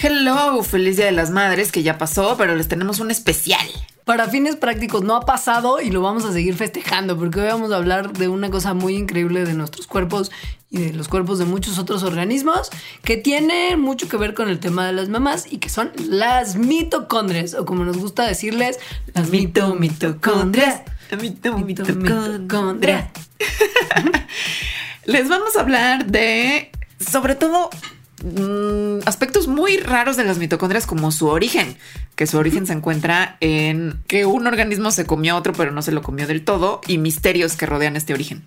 Hello, feliz Día de las Madres, que ya pasó, pero les tenemos un especial. Para fines prácticos no ha pasado y lo vamos a seguir festejando porque hoy vamos a hablar de una cosa muy increíble de nuestros cuerpos y de los cuerpos de muchos otros organismos que tiene mucho que ver con el tema de las mamás y que son las mitocondrias o como nos gusta decirles, las mito mitocondrias. Mito, mitocondria. les vamos a hablar de, sobre todo, Mm, aspectos muy raros de las mitocondrias como su origen, que su origen se encuentra en que un organismo se comió a otro pero no se lo comió del todo y misterios que rodean este origen.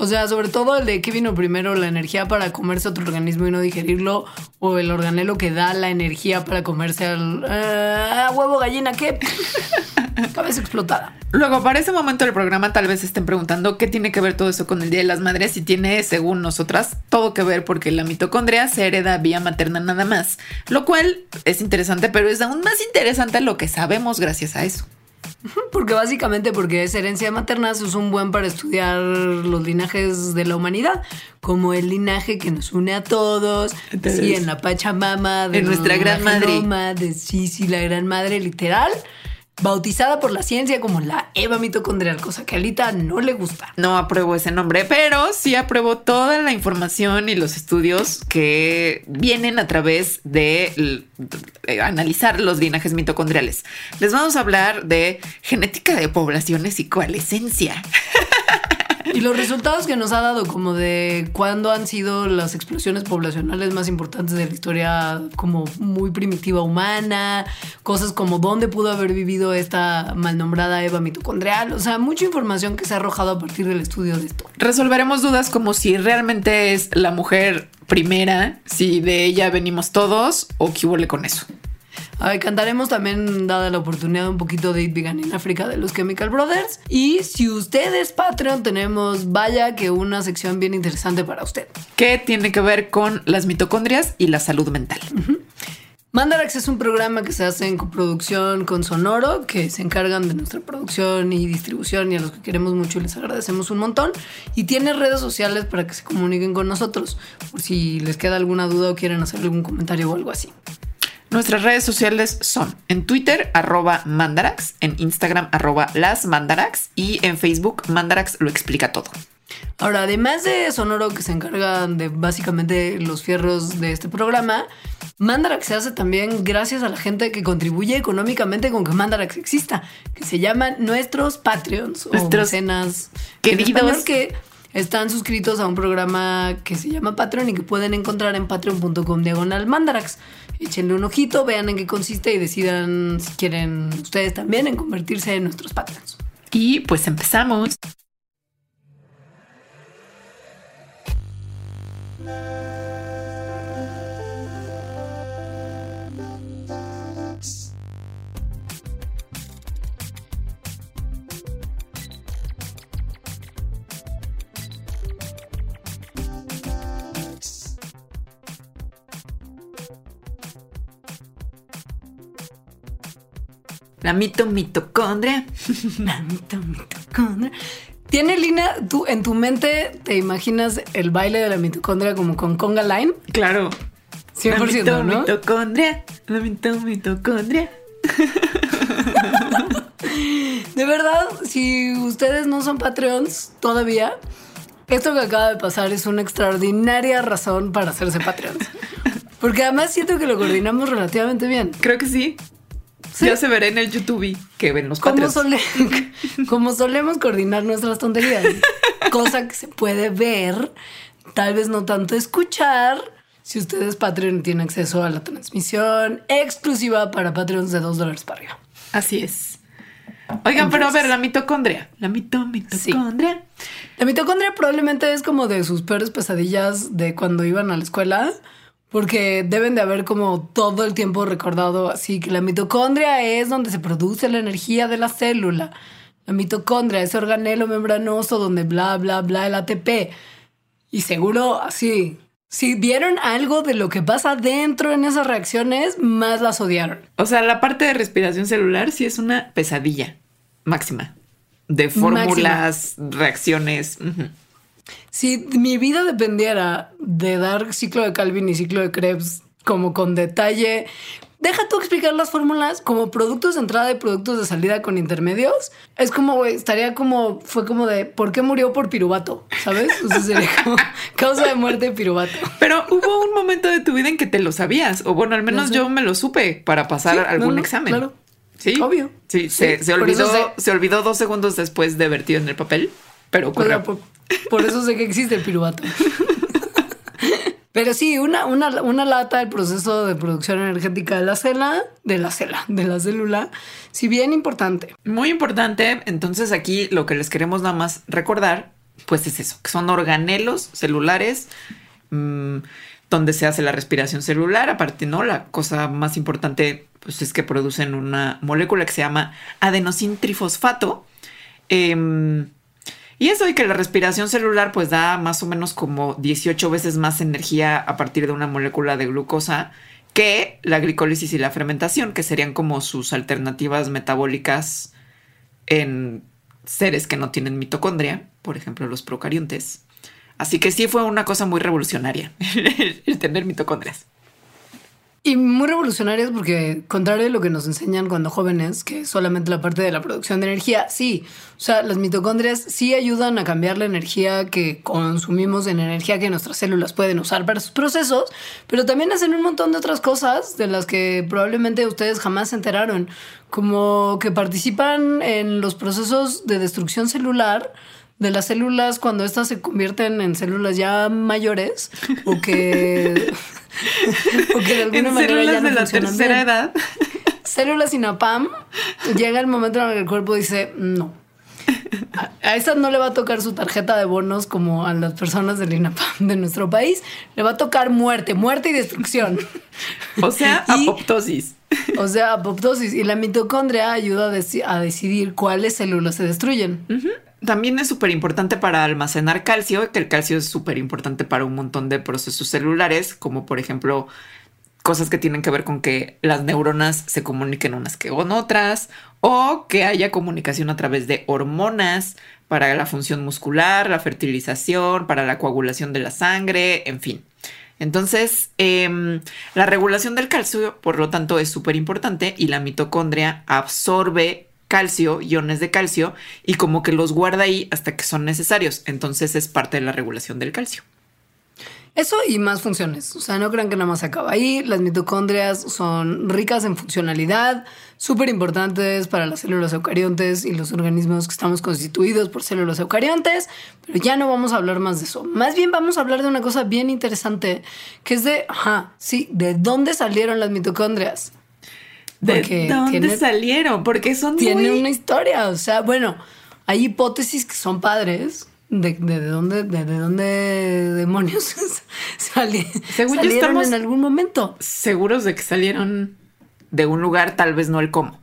O sea, sobre todo el de que vino primero la energía para comerse otro organismo y no digerirlo, o el organelo que da la energía para comerse al uh, huevo gallina, ¿qué? Cabeza explotada. Luego, para ese momento del programa, tal vez estén preguntando qué tiene que ver todo eso con el Día de las Madres y tiene, según nosotras, todo que ver porque la mitocondria se hereda vía materna nada más, lo cual es interesante, pero es aún más interesante lo que sabemos gracias a eso. Porque básicamente porque es herencia materna, es un buen para estudiar los linajes de la humanidad, como el linaje que nos une a todos, sí, en la Pachamama, de nuestra gran madre, de sí, sí, la gran madre literal bautizada por la ciencia como la Eva mitocondrial, cosa que a Alita no le gusta. No apruebo ese nombre, pero sí apruebo toda la información y los estudios que vienen a través de, analizar los linajes mitocondriales. Les vamos a hablar de genética de poblaciones y coalescencia. Y los resultados que nos ha dado, como de cuándo han sido las explosiones poblacionales más importantes de la historia, como muy primitiva humana, cosas como dónde pudo haber vivido esta mal nombrada Eva mitocondrial, o sea, mucha información que se ha arrojado a partir del estudio de esto. Resolveremos dudas como si realmente es la mujer primera, si de ella venimos todos o qué huele con eso. Ay, cantaremos también, dada la oportunidad, un poquito de It Began in África de los Chemical Brothers. Y si usted es Patreon, tenemos, vaya que una sección bien interesante para usted. ¿Qué tiene que ver con las mitocondrias y la salud mental? Mandarax es un programa que se hace en coproducción con Sonoro, que se encargan de nuestra producción y distribución y a los que queremos mucho les agradecemos un montón. Y tiene redes sociales para que se comuniquen con nosotros, por si les queda alguna duda o quieren hacer algún comentario o algo así. Nuestras redes sociales son en Twitter arroba mandarax, en Instagram arroba las mandarax y en Facebook mandarax lo explica todo. Ahora, además de Sonoro que se encargan de básicamente los fierros de este programa, Mandarax se hace también gracias a la gente que contribuye económicamente con que Mandarax exista, que se llaman nuestros Patreons nuestros o mecenas queridos que están suscritos a un programa que se llama Patreon y que pueden encontrar en patreon.com diagonal mandarax. Échenle un ojito, vean en qué consiste y decidan si quieren ustedes también en convertirse en nuestros Patreons. Y pues empezamos. La mito mitocondria. La mito mitocondria. ¿Tiene Lina, tú en tu mente te imaginas el baile de la mitocondria como con conga line? Claro. 100%, la ¿no? mitocondria. La mito mitocondria. de verdad, si ustedes no son Patreons todavía, esto que acaba de pasar es una extraordinaria razón para hacerse Patreons. Porque además siento que lo coordinamos relativamente bien. Creo que sí. Ya se verá en el YouTube que ven los como, como solemos coordinar nuestras tonterías. cosa que se puede ver, tal vez no tanto escuchar. Si ustedes Patreon tienen acceso a la transmisión exclusiva para Patreons de 2 dólares para arriba. Así es. Oigan, pero a ver, la mitocondria. La mito, mitocondria. La mitocondria probablemente es como de sus peores pesadillas de cuando iban a la escuela porque deben de haber como todo el tiempo recordado así que la mitocondria es donde se produce la energía de la célula. La mitocondria, ese organelo membranoso donde bla, bla, bla, el ATP. Y seguro así, si vieron algo de lo que pasa dentro en esas reacciones, más las odiaron. O sea, la parte de respiración celular sí es una pesadilla máxima de fórmulas, reacciones. Si mi vida dependiera de dar ciclo de Calvin y ciclo de Krebs como con detalle. Deja tú explicar las fórmulas como productos de entrada y productos de salida con intermedios. Es como, güey, estaría como, fue como de, ¿por qué murió por piruvato? ¿Sabes? O sea, sería como causa de muerte de piruvato. Pero hubo un momento de tu vida en que te lo sabías, o bueno, al menos yo me lo supe para pasar Sí, algún no, no, examen. claro. Sí, Obvio. Sí, se, Sí, se por olvidó, se olvidó dos segundos después de vertido en el papel, pero O sea, ocurrió. por, por eso sé que existe el piruvato. Pero sí, una, una, una lata del proceso de producción energética de la célula, de la célula, de la célula, si bien importante. Muy importante. Entonces aquí lo que les queremos nada más recordar, pues es eso, que son organelos celulares mm, donde se hace la respiración celular. Aparte, ¿no? La cosa más importante pues es que producen una molécula que se llama adenosín trifosfato. Em, y eso y que la respiración celular pues da más o menos como 18 veces más energía a partir de una molécula de glucosa que la glicólisis y la fermentación, que serían como sus alternativas metabólicas en seres que no tienen mitocondria, por ejemplo los procariontes. Así que sí fue una cosa muy revolucionaria el tener mitocondrias. Y muy revolucionarias porque, contrario a lo que nos enseñan cuando jóvenes, que solamente la parte de la producción de energía, sí, o sea, las mitocondrias sí ayudan a cambiar la energía que consumimos en energía que nuestras células pueden usar para sus procesos, pero también hacen un montón de otras cosas de las que probablemente ustedes jamás se enteraron, como que participan en los procesos de destrucción celular de las células cuando estas se convierten en células ya mayores o que, o que de alguna En manera ya células no de la tercera bien. edad. Células INAPAM, llega el momento en el que el cuerpo dice no. A, a estas no le va a tocar su tarjeta de bonos como a las personas del INAPAM de nuestro país. Le va a tocar muerte, muerte y destrucción. O sea, Y- apoptosis. O sea, apoptosis. Y la mitocondria ayuda a, deci- a decidir cuáles células se destruyen. También es súper importante para almacenar calcio, que el calcio es súper importante para un montón de procesos celulares, como por ejemplo cosas que tienen que ver con que las neuronas se comuniquen unas que con otras, o que haya comunicación a través de hormonas para la función muscular, la fertilización, para la coagulación de la sangre, en fin. Entonces, em, la regulación del calcio, por lo tanto, es súper importante y la mitocondria absorbe calcio, iones de calcio, y como que los guarda ahí hasta que son necesarios. Entonces es parte de la regulación del calcio. Eso y más funciones. O sea, no crean que nada más acaba ahí. Las mitocondrias son ricas en funcionalidad, súper importantes para las células eucariontes y los organismos que estamos constituidos por células eucariontes. Pero ya no vamos a hablar más de eso. Más bien vamos a hablar de una cosa bien interesante, que es de, sí, ¿de dónde salieron las mitocondrias? ¿De Porque dónde tiene- salieron? Porque son Tiene muy... una historia. O sea, bueno, hay hipótesis que son padres. De, de, de dónde, de, de dónde demonios sali- Según yo, salieron estamos- en algún momento. seguros de que salieron de un lugar, tal vez no el cómo.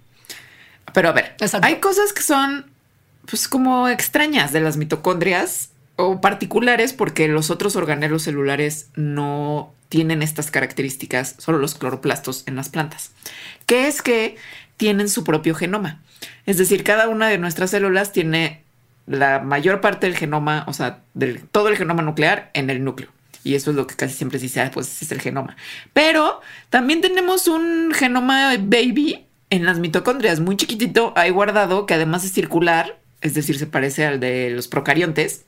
Pero a ver, Exacto. hay cosas que son pues como extrañas de las mitocondrias o particulares porque los otros organelos celulares no tienen estas características, solo los cloroplastos en las plantas, que es que tienen su propio genoma. Es decir, cada una de nuestras células tiene la mayor parte del genoma, o sea, todo el genoma nuclear en el núcleo. Y eso es lo que casi siempre se dice, ah, pues ese es el genoma. Pero también tenemos un genoma baby en las mitocondrias, muy chiquitito, ahí guardado, que además es circular, es decir, se parece al de los procariontes.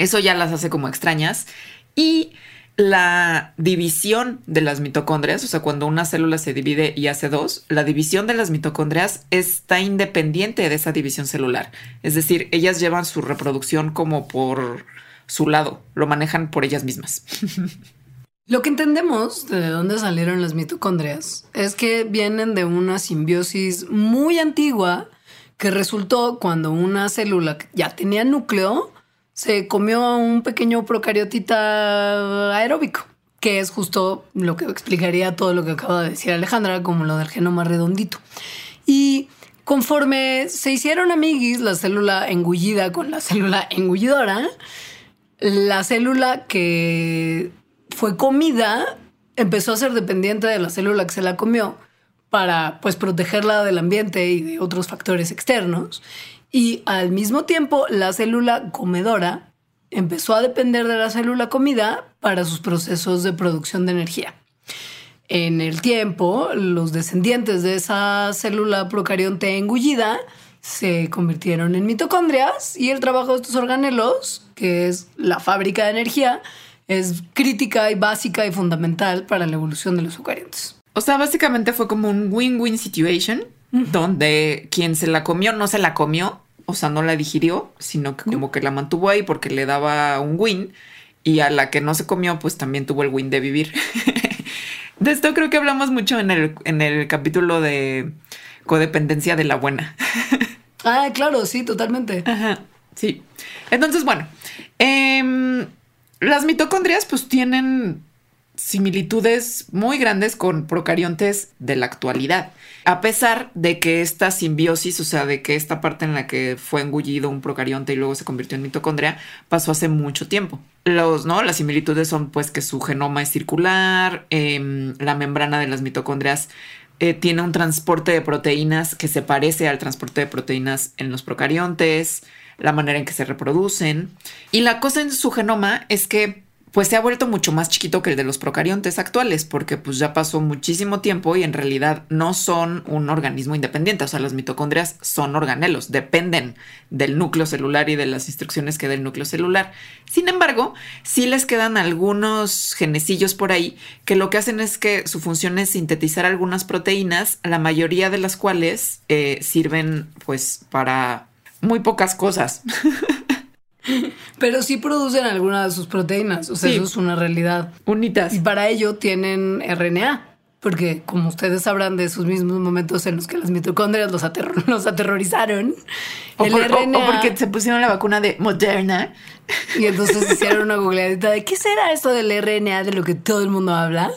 Eso ya las hace como extrañas. Y la división de las mitocondrias, o sea, cuando una célula se divide y hace dos, la división de las mitocondrias está independiente de esa división celular. Es decir, ellas llevan su reproducción como por su lado, lo manejan por ellas mismas. Lo que entendemos de dónde salieron las mitocondrias es que vienen de una simbiosis muy antigua que resultó cuando una célula ya tenía núcleo se comió un pequeño procariotita aeróbico, que es justo lo que explicaría todo lo que acaba de decir Alejandra, como lo del genoma redondito. Y conforme se hicieron amiguis la célula engullida con la célula engullidora, la célula que fue comida empezó a ser dependiente de la célula que se la comió para pues protegerla del ambiente y de otros factores externos. Y al mismo tiempo la célula comedora empezó a depender de la célula comida para sus procesos de producción de energía. en el tiempo, los descendientes de esa célula procarionte engullida se convirtieron en mitocondrias y el trabajo de estos organelos, que es la fábrica de energía, es crítica y básica y fundamental para la evolución de los eucariontes. O sea, básicamente fue como un win-win situation donde quien se la comió no se la comió, o sea, no la digirió, sino que como que la mantuvo ahí porque le daba un win y a la que no se comió, pues también tuvo el win de vivir. de esto creo que hablamos mucho en el, en el capítulo de codependencia de la buena. ah, claro, sí, totalmente. Ajá, sí. Entonces, bueno, em, las mitocondrias pues tienen similitudes muy grandes con procariontes de la actualidad. A pesar de que esta simbiosis, o sea, de que esta parte en la que fue engullido un procarionte y luego se convirtió en mitocondria, pasó hace mucho tiempo. Los, ¿no? Las similitudes son pues que su genoma es circular, em, la membrana de las mitocondrias eh, tiene un transporte de proteínas que se parece al transporte de proteínas en los procariontes, la manera en que se reproducen. Y la cosa en su genoma es que pues se ha vuelto mucho más chiquito que el de los procariontes actuales, porque pues ya pasó muchísimo tiempo y en realidad no son un organismo independiente, o sea, las mitocondrias son organelos, dependen del núcleo celular y de las instrucciones que da el núcleo celular. Sin embargo, sí les quedan algunos genecillos por ahí que lo que hacen es que su función es sintetizar algunas proteínas, la mayoría de las cuales eh, sirven pues para muy pocas cosas. Pero sí producen algunas de sus proteínas, o sea, eso es una realidad. Unitas. Y para ello tienen RNA, porque como ustedes sabrán de esos mismos momentos en los que las mitocondrias los, aterrorizaron, o, el RNA, o, porque se pusieron la vacuna de Moderna. Y entonces hicieron una googleadita de qué será esto del RNA de lo que todo el mundo habla.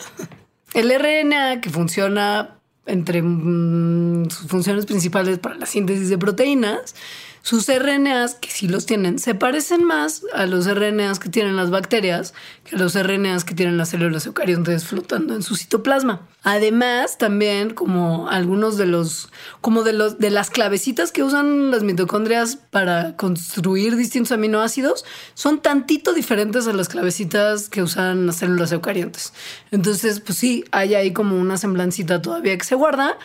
El RNA que funciona entre mm, sus funciones principales para la síntesis de proteínas sus RNAs, que sí los tienen, se parecen más a los RNAs que tienen las bacterias que a los RNAs que tienen las células eucariontes flotando en su citoplasma. Además, también como algunos de los, como de los, de las clavecitas que usan las mitocondrias para construir distintos aminoácidos, son tantito diferentes a las clavecitas que usan las células eucariontes. Entonces, pues sí, hay ahí como una semblancita todavía que se guarda,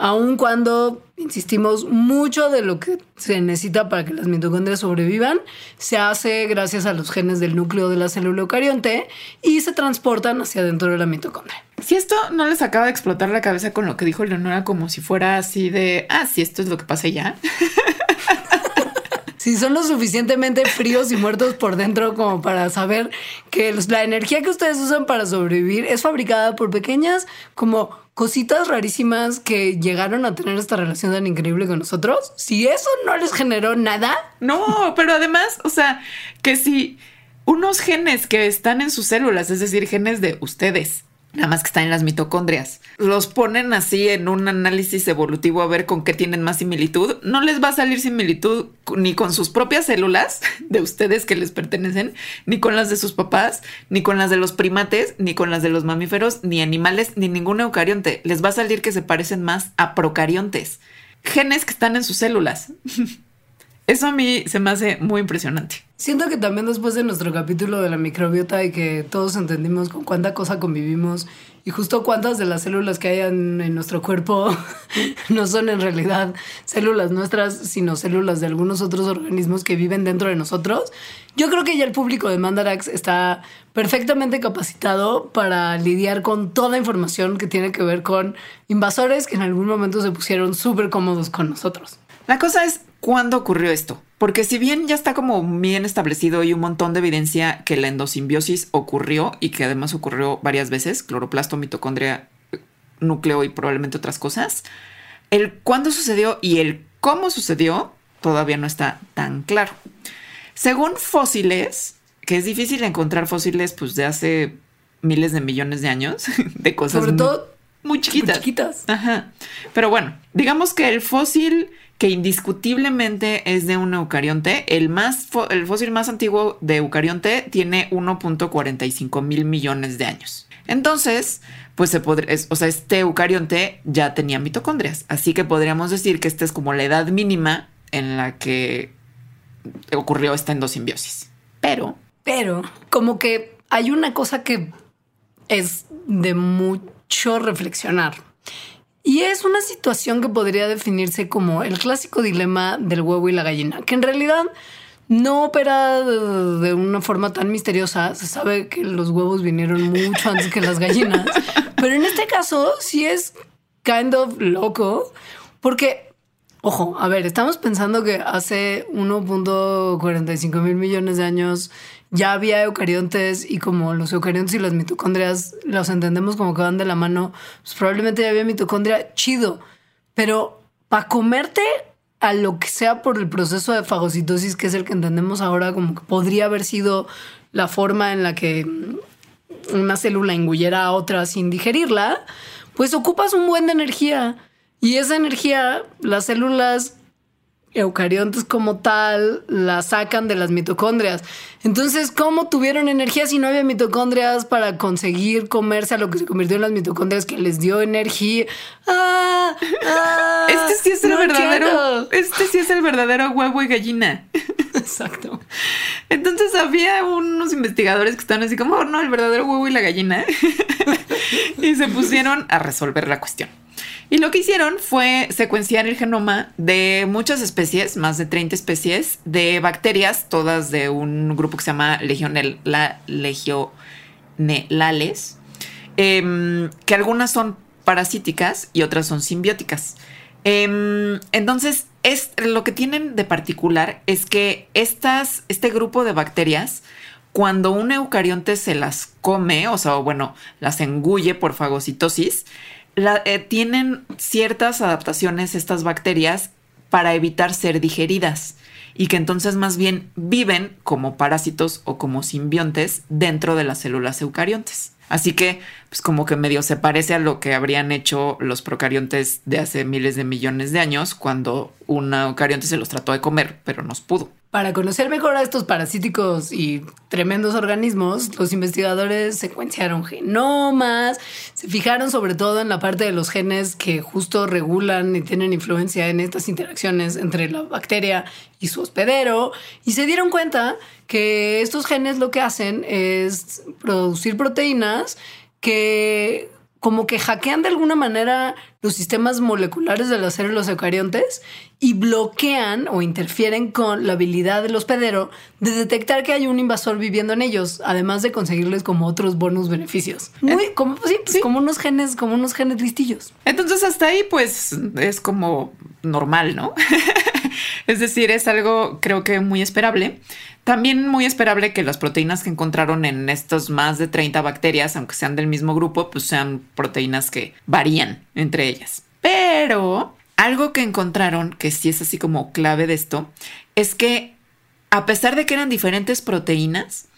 aun cuando, insistimos, mucho de lo que se necesita para que las mitocondrias sobrevivan se hace gracias a los genes del núcleo de la célula eucarionte y se transportan hacia dentro de la mitocondria. Si esto no les acaba de explotar la cabeza con lo que dijo Leonora, como si fuera así de, ah, si esto es lo que pasa ya. si son lo suficientemente fríos y muertos por dentro como para saber que la energía que ustedes usan para sobrevivir es fabricada por pequeñas como cositas rarísimas que llegaron a tener esta relación tan increíble con nosotros, si eso no les generó nada. No, pero además, o sea, que si unos genes que están en sus células, es decir, genes de ustedes, nada más que están en las mitocondrias. Los ponen así en un análisis evolutivo a ver con qué tienen más similitud. No les va a salir similitud ni con sus propias células de ustedes que les pertenecen, ni con las de sus papás, ni con las de los primates, ni con las de los mamíferos, ni animales, ni ningún eucarionte. Les va a salir que se parecen más a procariontes. Genes que están en sus células. Eso a mí se me hace muy impresionante. Siento que también después de nuestro capítulo de la microbiota y que todos entendimos con cuánta cosa convivimos y justo cuántas de las células que hay en, nuestro cuerpo no son en realidad células nuestras, sino células de algunos otros organismos que viven dentro de nosotros, yo creo que ya el público de Mandarax está perfectamente capacitado para lidiar con toda información que tiene que ver con invasores que en algún momento se pusieron súper cómodos con nosotros. La cosa es, ¿cuándo ocurrió esto? Porque si bien ya está como bien establecido y un montón de evidencia que la endosimbiosis ocurrió y que además ocurrió varias veces, cloroplasto, mitocondria, núcleo y probablemente otras cosas, el cuándo sucedió y el cómo sucedió todavía no está tan claro. Según fósiles, que es difícil encontrar fósiles pues de hace miles de millones de años, de cosas Sobre todo muy chiquitas. Muy chiquitas. Ajá. Pero bueno, digamos que el fósil que indiscutiblemente es de un eucarionte. El, más el fósil más antiguo de eucarionte tiene 1.45 mil millones de años. Entonces, pues se podría, o sea, este eucarionte ya tenía mitocondrias. Así que podríamos decir que esta es como la edad mínima en la que ocurrió esta endosimbiosis. Pero. Pero, como que hay una cosa que es de muy hecho reflexionar. Y es una situación que podría definirse como el clásico dilema del huevo y la gallina, que en realidad no opera de una forma tan misteriosa. Se sabe que los huevos vinieron mucho antes que las gallinas, pero en este caso sí es kind of loco, porque, ojo, a ver, estamos pensando que hace 1.45 mil millones de años ya había eucariontes y como los eucariontes y las mitocondrias los entendemos como que van de la mano, pues probablemente ya había mitocondria chido, pero para comerte a lo que sea por el proceso de fagocitosis, que es el que entendemos ahora como que podría haber sido la forma en la que una célula engulliera a otra sin digerirla, pues ocupas un buen de energía. Y esa energía, las células eucariontes como tal la sacan de las mitocondrias. Entonces, ¿cómo tuvieron energía si no había mitocondrias para conseguir comerse a lo que se convirtió en las mitocondrias que les dio energía? ¡Ah! ah este sí es el verdadero. Este sí es el verdadero huevo y gallina. Exacto. Entonces había unos investigadores que estaban así como, oh, no, el verdadero huevo y la gallina. y se pusieron a resolver la cuestión. Y lo que hicieron fue secuenciar el genoma de muchas especies, más de 30 especies de bacterias, todas de un grupo que se llama Legionella, Legionellales, em, que algunas son parasíticas y otras son simbióticas. Em, entonces, es, lo que tienen de particular es que estas, este grupo de bacterias, cuando un eucarionte se las come, o sea, bueno, las engulle por fagocitosis, eh, tienen ciertas adaptaciones estas bacterias para evitar ser digeridas y que entonces más bien viven como parásitos o como simbiontes dentro de las células eucariontes. Así que, pues como que medio se parece a lo que habrían hecho los procariontes de hace miles de millones de años cuando un eucarionte se los trató de comer, pero no pudo. Para conocer mejor a estos parasíticos y tremendos organismos, los investigadores secuenciaron genomas, se fijaron sobre todo en la parte de los genes que justo regulan y tienen influencia en estas interacciones entre la bacteria y su hospedero, y se dieron cuenta que estos genes lo que hacen es producir proteínas que como que hackean de alguna manera los sistemas moleculares de las células eucariontes y bloquean o interfieren con la habilidad del hospedero de detectar que hay un invasor viviendo en ellos, además de conseguirles como otros bonus beneficios. Muy, eh, como, pues pues como unos genes, como unos genes listillos. Entonces hasta ahí pues es como normal, ¿no? es decir, es algo creo que muy esperable. También muy esperable que las proteínas que encontraron en estos más de 30 bacterias, aunque sean del mismo grupo, pues sean proteínas que varían entre ellas. Pero algo que encontraron, que sí es así como clave de esto, es que a pesar de que eran diferentes proteínas,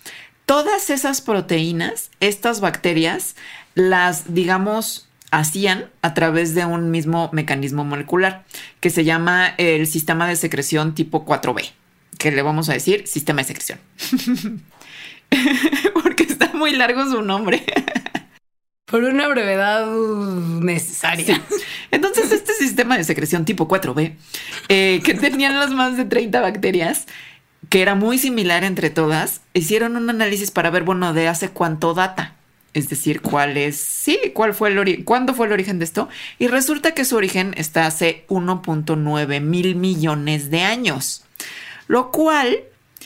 todas esas proteínas, estas bacterias, las, digamos, hacían a través de un mismo mecanismo molecular que se llama el sistema de secreción tipo 4B que le vamos a decir sistema de secreción. Porque está muy largo su nombre. Por una brevedad necesaria. Entonces, este sistema de secreción tipo 4B, eh, que tenían las más de 30 bacterias, que era muy similar entre todas, hicieron un análisis para ver, bueno, de hace cuánto data. Es decir, cuál es, sí, cuál fue el origen, cuándo fue el origen de esto. Y resulta que su origen está hace 1.9 mil millones de años lo cual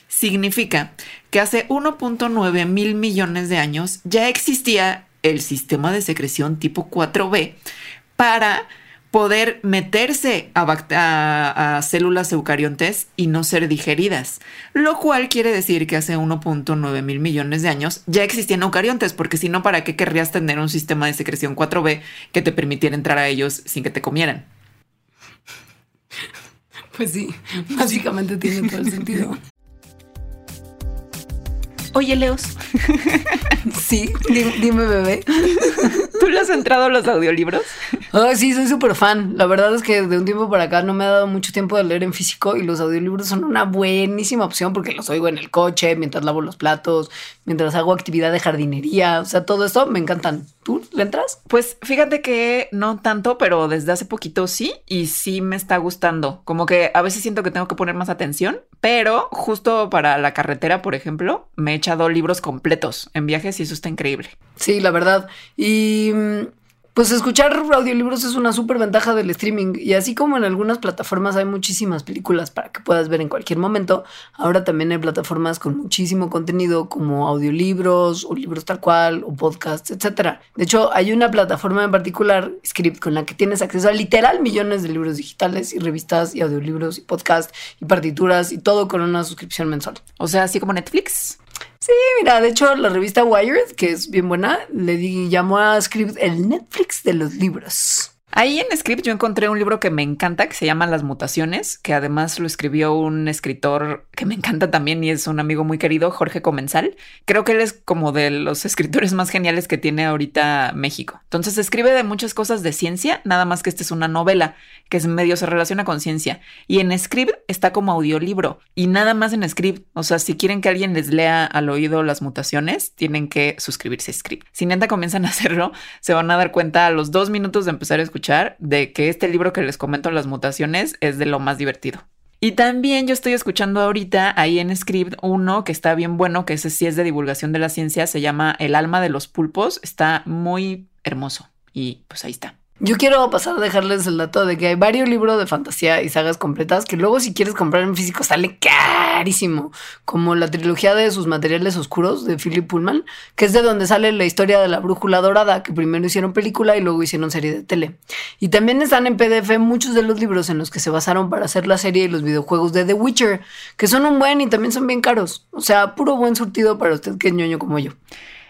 significa que hace 1.9 mil millones de años ya existía el sistema de secreción tipo 4B para poder meterse a, células eucariontes y no ser digeridas, lo cual quiere decir que hace 1.9 mil millones de años ya existían eucariontes, porque si no, ¿para qué querrías tener un sistema de secreción 4B que te permitiera entrar a ellos sin que te comieran? Pues sí, básicamente tiene todo el sentido. Oye, Leos. Sí, dime, bebé. ¿Tú le has entrado a los audiolibros? sí, soy súper fan. La verdad es que de un tiempo para acá no me ha dado mucho tiempo de leer en físico y los audiolibros son una buenísima opción porque los oigo en el coche, mientras lavo los platos, mientras hago actividad de jardinería. O sea, todo esto me encantan. ¿Tú le entras? Pues fíjate que no tanto, pero desde hace poquito sí y sí me está gustando. Como que a veces siento que tengo que poner más atención, pero justo para la carretera, por ejemplo, me he echado libros completos en viajes y eso está increíble. Sí, la verdad. Y mm, Pues escuchar audiolibros es una súper ventaja del streaming y así como en algunas plataformas hay muchísimas películas para que puedas ver en cualquier momento, ahora también hay plataformas con muchísimo contenido como audiolibros o libros tal cual o podcasts, etc. De hecho, hay una plataforma en particular, Script, con la que tienes acceso a literal millones de libros digitales y revistas y audiolibros y podcasts y partituras y todo con una suscripción mensual. O sea, así como Netflix. Sí, mira, de hecho la revista Wired, que es bien buena, le llamó a Script el Netflix de los libros. Ahí en Script yo encontré un libro que me encanta, que se llama Las Mutaciones, que además lo escribió un escritor que me encanta también y es un amigo muy querido, Jorge Comensal. Creo que él es como de los escritores más geniales que tiene ahorita México. Entonces escribe de muchas cosas de ciencia, nada más que esta es una novela que es medio se relaciona con ciencia. Y en Script está como audiolibro y nada más en Script. O sea, si quieren que alguien les lea al oído las mutaciones, tienen que suscribirse a Script. Si neta comienzan a hacerlo, se van a dar cuenta a los dos minutos de empezar a escuchar de que este libro que les comento, Las mutaciones, es de lo más divertido. Y también yo estoy escuchando ahorita ahí en Script uno que está bien bueno, que ese sí es de divulgación de la ciencia, se llama El alma de los pulpos, está muy hermoso y pues ahí está. Yo quiero pasar a dejarles el dato de que hay varios libros de fantasía y sagas completas que luego si quieres comprar en físico sale carísimo, como la trilogía de sus materiales oscuros de Philip Pullman, que es de donde sale la historia de la brújula dorada, que primero hicieron película y luego hicieron serie de tele. Y también están en PDF muchos de los libros en los que se basaron para hacer la serie y los videojuegos de The Witcher, que son un buen y también son bien caros. O sea, puro buen surtido para usted que es ñoño como yo.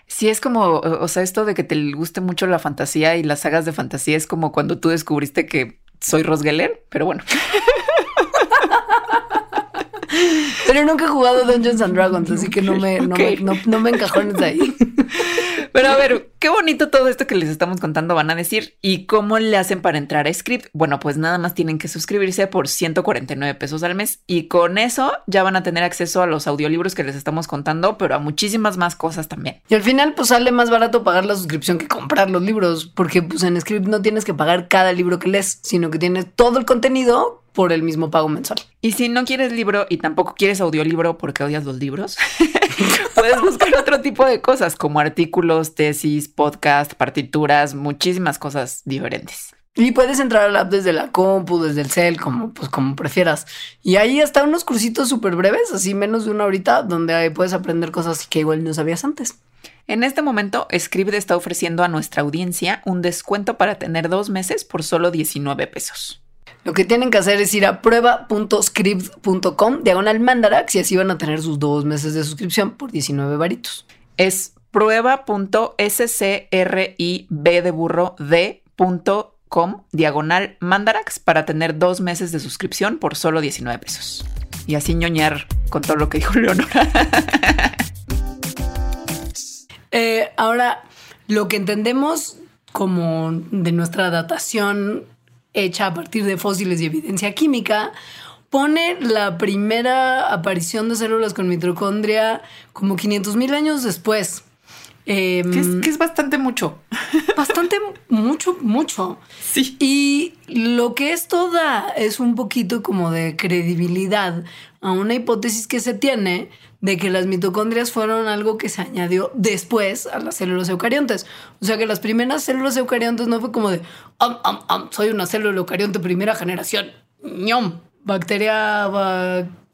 Sí, es como, o sea, esto de que te guste mucho la fantasía y las sagas de fantasía es como cuando tú descubriste que soy Rosgeller, pero bueno. Pero nunca he jugado Dungeons and Dragons, así que no me, no, me, no, me encajones ahí. Pero a ver, qué bonito todo esto que les estamos contando van a decir. ¿Y cómo le hacen para entrar a Script? Bueno, pues nada más tienen que suscribirse por 149 pesos al mes y con eso ya van a tener acceso a los audiolibros que les estamos contando, pero a muchísimas más cosas también. Y al final pues sale más barato pagar la suscripción que comprar los libros, porque pues en Script no tienes que pagar cada libro que lees, sino que tienes todo el contenido por el mismo pago mensual. Y si no quieres libro y tampoco quieres audiolibro porque odias los libros, puedes buscar otro tipo de cosas como artículos, tesis, podcast, partituras, muchísimas cosas diferentes. Y puedes entrar al app desde la compu, desde el cel, como, pues, como prefieras. Y ahí hasta unos cursitos súper breves, así menos de una horita, donde puedes aprender cosas que igual no sabías antes. En este momento, Scribd está ofreciendo a nuestra audiencia un descuento para tener dos meses por solo 19 pesos. Lo que tienen que hacer es ir a prueba.script.com, diagonal mandarax, y así van a tener sus dos meses de suscripción por 19 varitos. Es prueba.scrib de burro d.com, diagonal mandarax, para tener dos meses de suscripción por solo 19 pesos. Y así ñoñar con todo lo que dijo Leonora. Eh, ahora, lo que entendemos como de nuestra datación hecha a partir de fósiles y evidencia química, pone la primera aparición de células con mitocondria como 500 mil años después. Em, que, es, bastante mucho. Bastante mucho, mucho. Sí. Y lo que esto da es un poquito como de credibilidad a una hipótesis que se tiene de que las mitocondrias fueron algo que se añadió después a las células eucariontes. O sea que las primeras células eucariontes no fue como de, soy una célula eucarionte primera generación, ñom, bacteria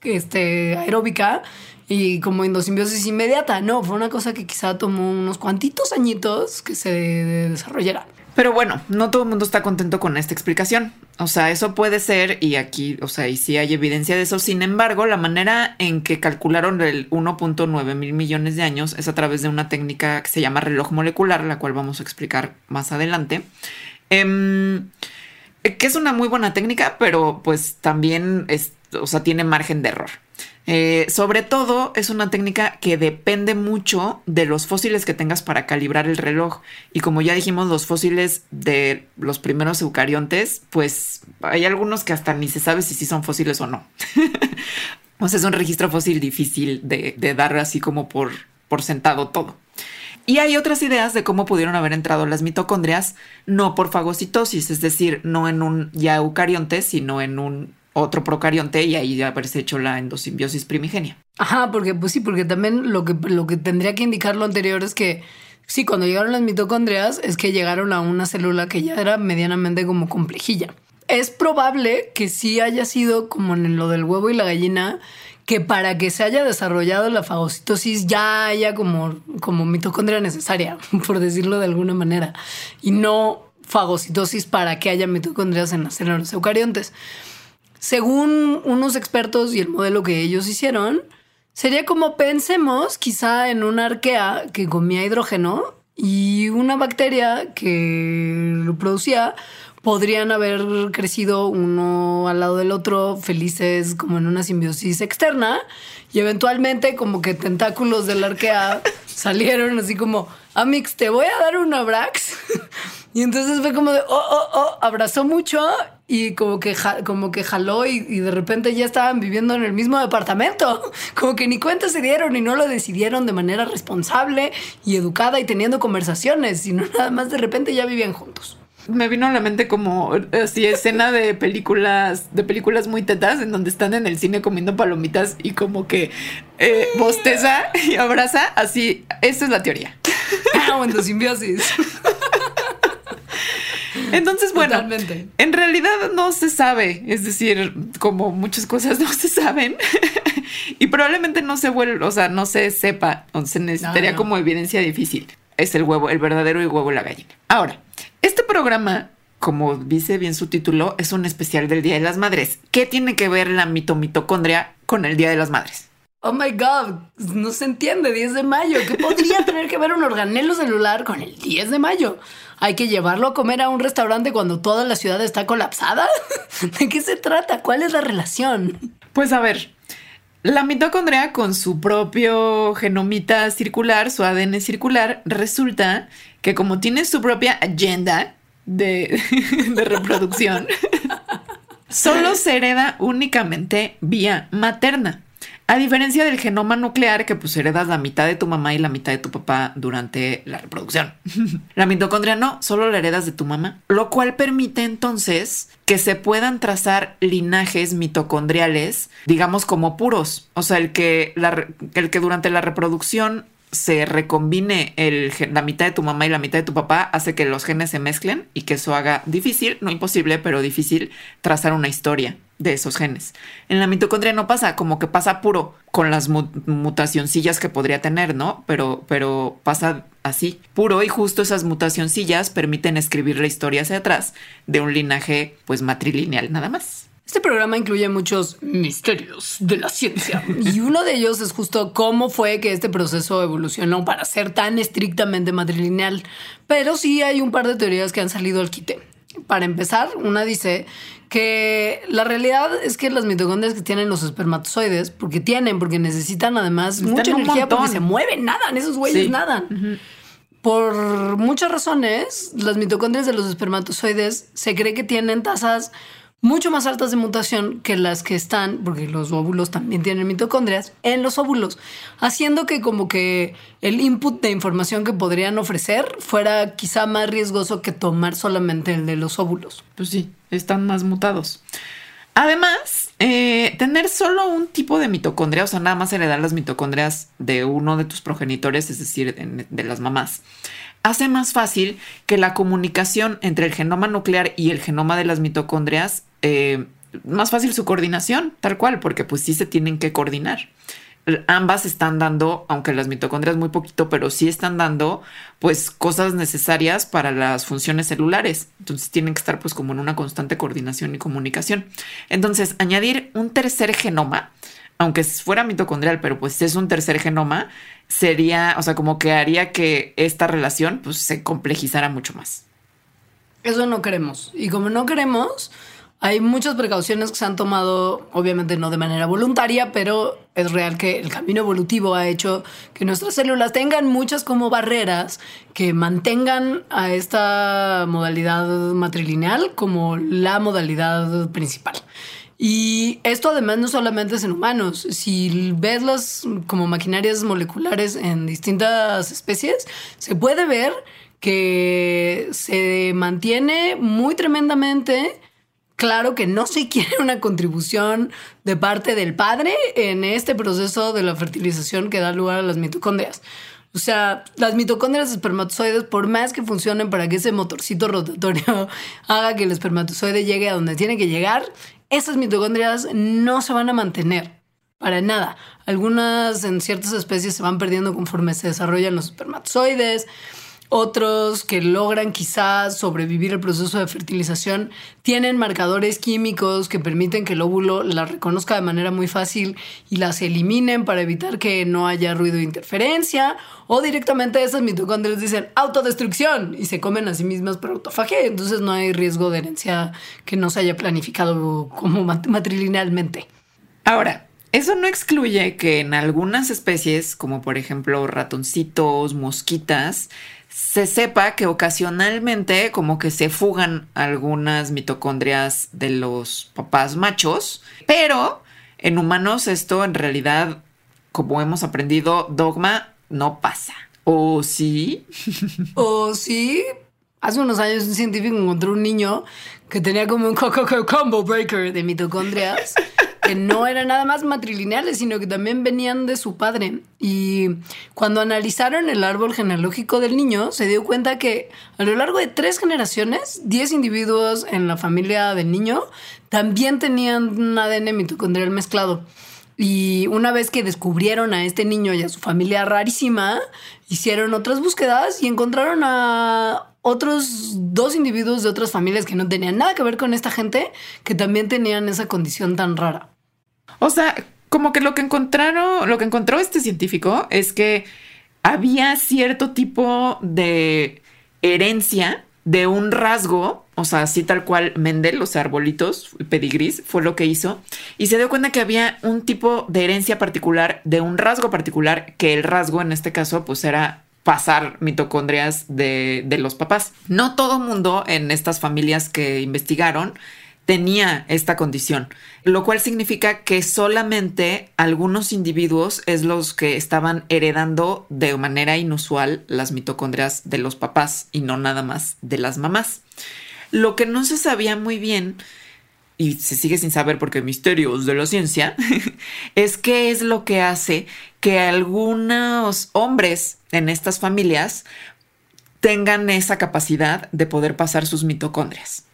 este, aeróbica y como endosimbiosis inmediata. No, fue una cosa que quizá tomó unos cuantitos añitos que se desarrollara. Pero bueno, no todo el mundo está contento con esta explicación. O sea, eso puede ser, y aquí, o sea, y sí hay evidencia de eso. Sin embargo, la manera en que calcularon el 1.9 mil millones de años es a través de una técnica que se llama reloj molecular, la cual vamos a explicar más adelante. Em, que es una muy buena técnica, pero pues también es, o sea, tiene margen de error. Eh, sobre todo es una técnica que depende mucho de los fósiles que tengas para calibrar el reloj. Y como ya dijimos, los fósiles de los primeros eucariontes, pues hay algunos que hasta ni se sabe si sí son fósiles o no. o sea, es un registro fósil difícil de, dar así como por, por sentado todo. Y hay otras ideas de cómo pudieron haber entrado las mitocondrias, no por fagocitosis, es decir, no en un ya eucarionte, sino en un otro procarionte y ahí haberse hecho la endosimbiosis primigenia. Ajá, porque pues sí, porque también lo que, lo que tendría que indicar lo anterior es que Sí, cuando llegaron las mitocondrias es que llegaron a una célula que ya era medianamente como complejilla. Es probable que sí haya sido como en lo del huevo y la gallina, que para que se haya desarrollado la fagocitosis ya haya como, como mitocondria necesaria, por decirlo de alguna manera, y no fagocitosis para que haya mitocondrias en las células eucariontes. Según unos expertos y el modelo que ellos hicieron, sería como pensemos quizá en una arquea que comía hidrógeno y una bacteria que lo producía podrían haber crecido uno al lado del otro felices como en una simbiosis externa y eventualmente como que tentáculos de la arquea salieron así como, Amix, te voy a dar un abrax. y entonces fue como oh, oh, oh, abrazó mucho y como que, como que jaló y, y, de repente ya estaban viviendo en el mismo departamento. Como que ni cuenta se dieron y no lo decidieron de manera responsable y educada y teniendo conversaciones, sino nada más de repente ya vivían juntos. Me vino a la mente como así escena de películas de películas muy tetas en donde están en el cine comiendo palomitas y como que eh, bosteza y abraza así esa es la teoría. Ah bueno simbiosis entonces bueno en realidad no se sabe es decir como muchas cosas no se saben y probablemente no se vuelva o sea no se sepa o se necesitaría como evidencia difícil es el huevo el verdadero y huevo la gallina ahora este programa, como dice bien su título, es un especial del Día de las Madres. ¿Qué tiene que ver la mitomitocondria con el Día de las Madres? Oh my God, no se entiende, 10 de mayo. ¿Qué podría tener que ver un organelo celular con el 10 de mayo? ¿Hay que llevarlo a comer a un restaurante cuando toda la ciudad está colapsada? ¿De qué se trata? ¿Cuál es la relación? Pues a ver, la mitocondria con su propio genomita circular, su ADN circular, resulta que como tiene su propia agenda de, reproducción, solo se hereda únicamente vía materna. A diferencia del genoma nuclear, que pues heredas la mitad de tu mamá y la mitad de tu papá durante la reproducción. la mitocondria no, solo la heredas de tu mamá, lo cual permite entonces que se puedan trazar linajes mitocondriales, digamos como puros. O sea, el que, el que durante la reproducción se recombine el, la mitad de tu mamá y la mitad de tu papá hace que los genes se mezclen y que eso haga difícil, no imposible, pero difícil trazar una historia de esos genes. En la mitocondria no pasa, como que pasa puro con las mutacioncillas que podría tener, ¿no? Pero, pero pasa así, puro y justo esas mutacioncillas permiten escribir la historia hacia atrás de un linaje pues matrilineal nada más. Este programa incluye muchos misterios de la ciencia y uno de ellos es justo cómo fue que este proceso evolucionó para ser tan estrictamente matrilineal. Pero sí hay un par de teorías que han salido al quite. Para empezar, una dice que la realidad es que las mitocondrias que tienen los espermatozoides, porque tienen, porque necesitan además mucha energía porque se mueven, nadan, esos güeyes nadan. Por muchas razones, las mitocondrias de los espermatozoides se cree que tienen tasas mucho más altas de mutación que las que están, porque los óvulos también tienen mitocondrias, en los óvulos, haciendo que como que el input de información que podrían ofrecer fuera quizá más riesgoso que tomar solamente el de los óvulos. Pues sí, están más mutados. Además, eh, tener solo un tipo de mitocondria, o sea, nada más heredar las mitocondrias de uno de tus progenitores, es decir, de las mamás, hace más fácil que la comunicación entre el genoma nuclear y el genoma de las mitocondrias, eh, más fácil su coordinación, tal cual, porque pues sí se tienen que coordinar. Ambas están dando, aunque las mitocondrias muy poquito, pero sí están dando pues cosas necesarias para las funciones celulares. Entonces tienen que estar pues como en una constante coordinación y comunicación. Entonces, añadir un tercer genoma, aunque fuera mitocondrial, pero pues es un tercer genoma, sería, o sea, como que haría que esta relación pues se complejizara mucho más. Eso no queremos. Y como no queremos, hay muchas precauciones que se han tomado, obviamente no de manera voluntaria, pero es real que el camino evolutivo ha hecho que nuestras células tengan muchas como barreras que mantengan a esta modalidad matrilineal como la modalidad principal. Y esto además no solamente es en humanos. Si ves las como maquinarias moleculares en distintas especies, se puede ver que se mantiene muy tremendamente claro que no se quiere una contribución de parte del padre en este proceso de la fertilización que da lugar a las mitocondrias. O sea, las mitocondrias espermatozoides, por más que funcionen para que ese motorcito rotatorio haga que el espermatozoide llegue a donde tiene que llegar, esas mitocondrias no se van a mantener para nada. Algunas en ciertas especies se van perdiendo conforme se desarrollan los espermatozoides otros que logran quizás sobrevivir el proceso de fertilización tienen marcadores químicos que permiten que el óvulo las reconozca de manera muy fácil y las eliminen para evitar que no haya ruido de interferencia. O directamente esas mitocondrias dicen autodestrucción y se comen a sí mismas por autofagia. Entonces no hay riesgo de herencia que no se haya planificado como matrilinealmente. Ahora, eso no excluye que en algunas especies, como por ejemplo ratoncitos, mosquitas, se sepa que ocasionalmente como que se fugan algunas mitocondrias de los papás machos, pero en humanos esto en realidad, como hemos aprendido, dogma no pasa. ¿O sí? ¿O sí? Hace unos años un científico encontró un niño que tenía como un combo breaker de mitocondrias que no eran nada más matrilineales, sino que también venían de su padre. Y cuando analizaron el árbol genealógico del niño, se dio cuenta que a lo largo de tres generaciones, 10 individuos en la familia del niño también tenían un ADN mitocondrial mezclado. Y una vez que descubrieron a este niño y a su familia rarísima, hicieron otras búsquedas y encontraron a otros dos individuos de otras familias que no tenían nada que ver con esta gente, que también tenían esa condición tan rara. O sea, como que lo que encontraron, lo que encontró este científico es que había cierto tipo de herencia de un rasgo, o sea, así tal cual Mendel, los arbolitos, pedigrís, fue lo que hizo, y se dio cuenta que había un tipo de herencia particular, de un rasgo particular, que el rasgo en este caso, pues era pasar mitocondrias de, de los papás. No todo mundo en estas familias que investigaron tenía esta condición, lo cual significa que solamente algunos individuos es los que estaban heredando de manera inusual las mitocondrias de los papás y no nada más de las mamás. Lo que no se sabía muy bien y se sigue sin saber porque misterios de la ciencia, es qué es lo que hace que algunos hombres en estas familias tengan esa capacidad de poder pasar sus mitocondrias.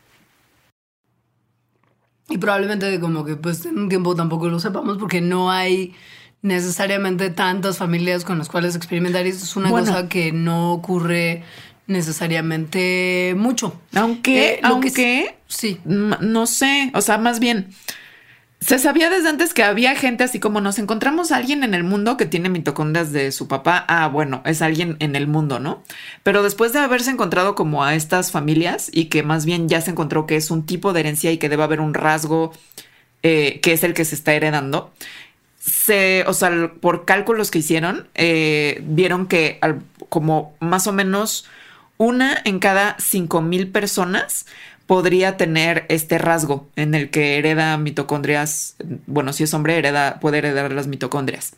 Y probablemente como que pues en un tiempo tampoco lo sepamos porque no hay necesariamente tantas familias con las cuales experimentar y es una cosa que no ocurre necesariamente mucho. Aunque, eh, aunque, sí, no sé, o sea, más bien, se sabía desde antes que había gente así como nos encontramos a alguien en el mundo que tiene mitocondrias de su papá. Ah, bueno, es alguien en el mundo, ¿no? Pero después de haberse encontrado como a estas familias y que más bien ya se encontró que es un tipo de herencia y que debe haber un rasgo eh, que es el que se está heredando, se, o sea, por cálculos que hicieron, eh, vieron que como más o menos una en cada cinco mil personas podría tener este rasgo en el que hereda mitocondrias, bueno, si es hombre, hereda, puede heredar las mitocondrias.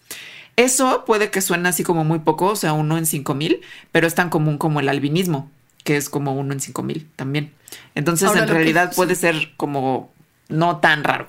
Eso puede que suene así como muy poco, o sea, uno en cinco mil, pero es tan común como el albinismo, que es como uno en cinco mil también. Entonces, en realidad puede ser como no tan raro.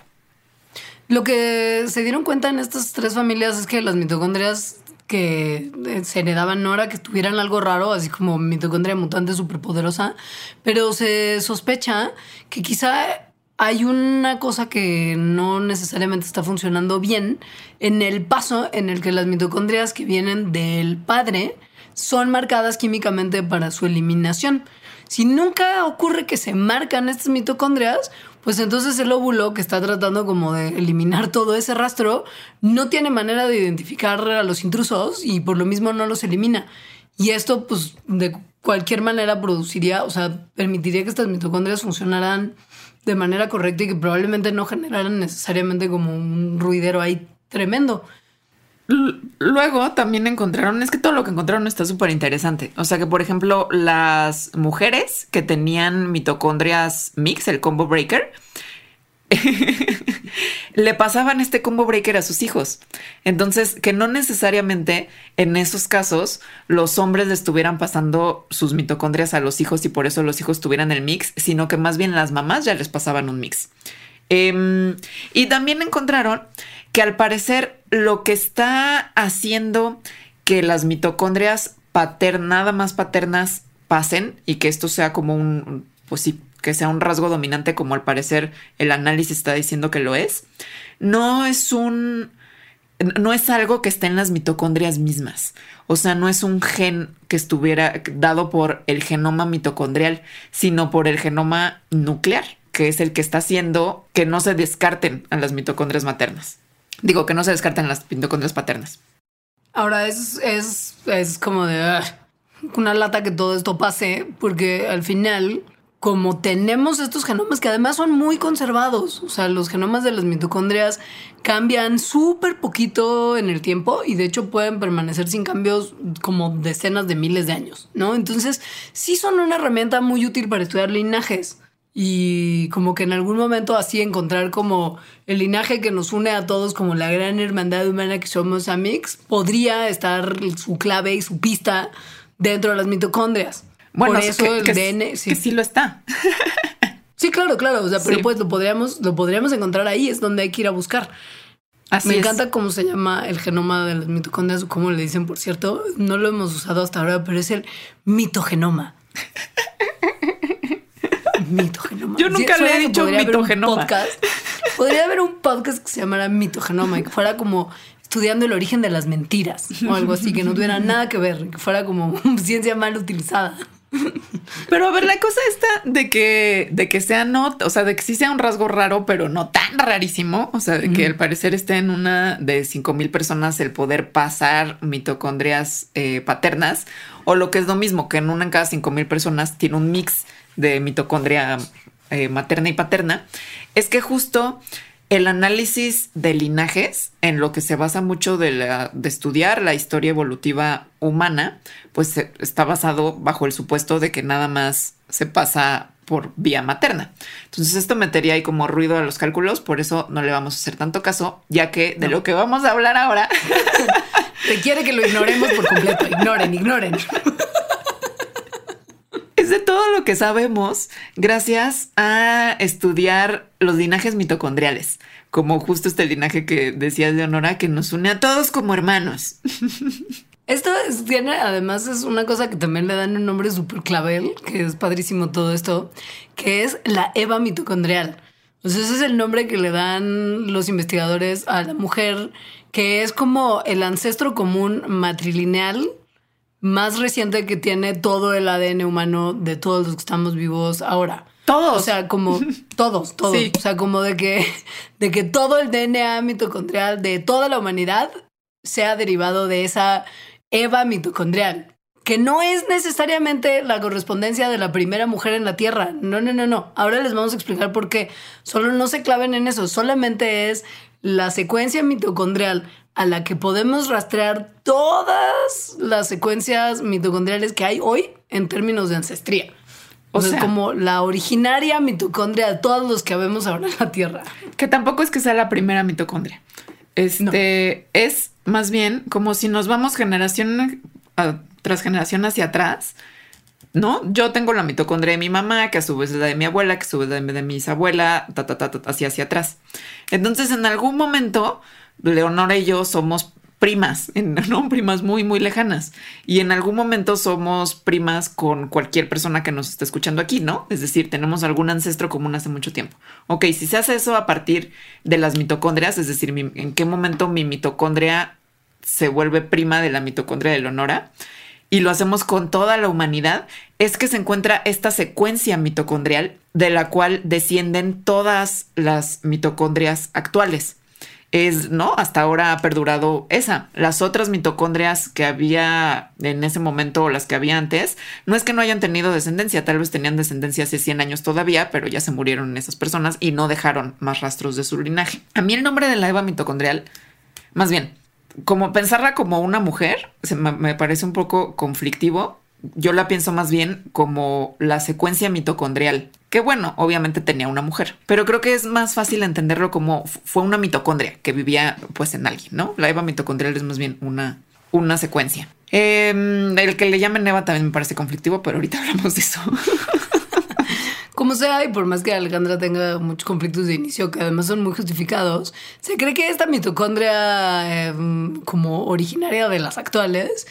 Lo que se dieron cuenta en estas tres familias es que las mitocondrias que eh, se heredaban no era que tuvieran algo raro, así como mitocondria mutante superpoderosa, pero se sospecha que quizá hay una cosa que no necesariamente está funcionando bien en el paso en el que las mitocondrias que vienen del padre son marcadas químicamente para su eliminación. Si nunca ocurre que se marcan estas mitocondrias, pues entonces el óvulo que está tratando como de eliminar todo ese rastro no tiene manera de identificar a los intrusos y por lo mismo no los elimina. Y esto pues de cualquier manera produciría, o sea, permitiría que estas mitocondrias funcionaran de manera correcta y que probablemente no generaran necesariamente como un ruidero ahí tremendo. Luego también encontraron, es que todo lo que encontraron está súper interesante. O sea que, por ejemplo, las mujeres que tenían mitocondrias mix, el combo breaker, le pasaban este combo breaker a sus hijos. Entonces, que no necesariamente en esos casos los hombres le estuvieran pasando sus mitocondrias a los hijos y por eso los hijos tuvieran el mix, sino que más bien las mamás ya les pasaban un mix. Em, y también encontraron que al parecer lo que está haciendo que las mitocondrias paternas, más paternas pasen y que esto sea como un, pues sí, que sea un rasgo dominante como al parecer el análisis está diciendo que lo es, no es un, no es algo que esté en las mitocondrias mismas. O sea, no es un gen que estuviera dado por el genoma mitocondrial, sino por el genoma nuclear, que es el que está haciendo que no se descarten a las mitocondrias maternas. Digo, que no se descarten las mitocondrias paternas. Ahora es, es, es como de ah, una lata que todo esto pase, porque al final como tenemos estos genomas que además son muy conservados, o sea, los genomas de las mitocondrias cambian súper poquito en el tiempo y de hecho pueden permanecer sin cambios como decenas de miles de años, ¿no? Entonces, sí son una herramienta muy útil para estudiar linajes y como que en algún momento así encontrar como el linaje que nos une a todos como la gran hermandad humana que somos Amix, podría estar su clave y su pista dentro de las mitocondrias. Bueno, Por eso el DNA sí. que sí lo está. sí, claro, claro. O sea, pero pues lo podríamos, lo podríamos encontrar ahí, es donde hay que ir a buscar. Así Me encanta cómo se llama el genoma de las mitocondrias, o cómo le dicen, por cierto. No lo hemos usado hasta ahora, pero es el mitogenoma. mitogenoma. Yo nunca le he dicho mitogenoma. podría haber un podcast que se llamara mitogenoma y que fuera como estudiando el origen de las mentiras o algo así, que no tuviera nada que ver, que fuera como ciencia mal utilizada. Pero a ver, la cosa está de que, de que sea no, o sea, de que sí sea un rasgo raro, pero no tan rarísimo. O sea, de que al parecer esté en una de cinco mil personas el poder pasar mitocondrias eh, paternas, o lo que es lo mismo, que en una en cada cinco mil personas tiene un mix de mitocondria eh, materna y paterna. Es que justo el análisis de linajes, en lo que se basa mucho de, estudiar la historia evolutiva humana, pues está basado bajo el supuesto de que nada más se pasa por vía materna. Entonces esto metería ahí como ruido a los cálculos, por eso no le vamos a hacer tanto caso, ya que de lo que vamos a hablar ahora... Te quiere que lo ignoremos por completo, ignoren, ignoren de todo lo que sabemos gracias a estudiar los linajes mitocondriales, como justo este linaje que decías de Honora, que nos une a todos como hermanos. Esto tiene, además, es una cosa que también le dan un nombre súper clavel, que es padrísimo todo esto, que es la Eva mitocondrial. Entonces, ese es el nombre que le dan los investigadores a la mujer, que es como el ancestro común matrilineal más reciente que tiene todo el ADN humano de todos los que estamos vivos ahora. Todos. O sea, como todos, todos. O sea, como de que, de que todo el DNA mitocondrial de toda la humanidad sea derivado de esa Eva mitocondrial. Que no es necesariamente la correspondencia de la primera mujer en la Tierra. No, no, no, no. Ahora les vamos a explicar por qué. Solo no se claven en eso. Solamente es la secuencia mitocondrial a la que podemos rastrear todas las secuencias mitocondriales que hay hoy en términos de ancestría. O, sea, como la originaria mitocondria de todos los que vemos ahora en la Tierra. Que tampoco es que sea la primera mitocondria. Este es más bien como si nos vamos generación tras generación hacia atrás. ¿No? Yo tengo la mitocondria de mi mamá, que a su vez es la de mi abuela, que a su vez es la de mi bisabuela, ta, ta, ta, ta, así hacia atrás. Entonces, en algún momento, Leonora y yo somos primas, ¿no? Primas muy, muy lejanas. Y en algún momento somos primas con cualquier persona que nos esté escuchando aquí, ¿no? Es decir, tenemos algún ancestro común hace mucho tiempo. Ok, si se hace eso a partir de las mitocondrias, es decir, en qué momento mi mitocondria se vuelve prima de la mitocondria de Leonora, y lo hacemos con toda la humanidad, es que se encuentra esta secuencia mitocondrial de la cual descienden todas las mitocondrias actuales es, ¿no? Hasta ahora ha perdurado esa. Las otras mitocondrias que había en ese momento o las que había antes, no es que no hayan tenido descendencia, tal vez tenían descendencia hace 100 años todavía, pero ya se murieron esas personas y no dejaron más rastros de su linaje. A mí el nombre de la Eva mitocondrial, más bien, como pensarla como una mujer, me parece un poco conflictivo yo la pienso más bien como la secuencia mitocondrial, que bueno, obviamente tenía una mujer, pero creo que es más fácil entenderlo como fue una mitocondria que vivía pues en alguien, ¿no? La Eva mitocondrial es más bien una, una secuencia. Em, el que le llamen Eva también me parece conflictivo, pero ahorita hablamos de eso. Como sea, y por más que Alejandra tenga muchos conflictos de inicio, que además son muy justificados, se cree que esta mitocondria, em, como originaria de las actuales,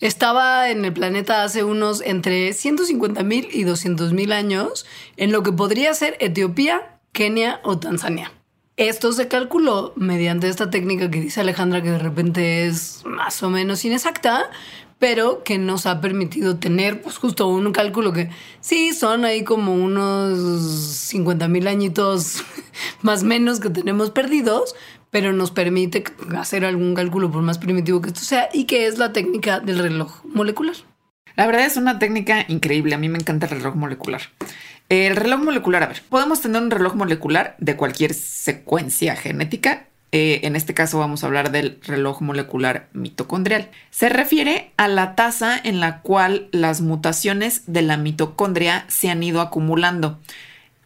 estaba en el planeta hace unos entre 150 mil y 200 mil años, en lo que podría ser Etiopía, Kenia o Tanzania. Esto se calculó mediante esta técnica que dice Alejandra que de repente es más o menos inexacta, pero que nos ha permitido tener pues justo un cálculo que sí son ahí como unos 50 mil añitos más menos que tenemos perdidos, pero nos permite hacer algún cálculo por más primitivo que esto sea y que es la técnica del reloj molecular. La verdad es una técnica increíble, a mí me encanta el reloj molecular. El reloj molecular, a ver, podemos tener un reloj molecular de cualquier secuencia genética. Eh, en este caso vamos a hablar del reloj molecular mitocondrial. Se refiere a la tasa en la cual las mutaciones de la mitocondria se han ido acumulando.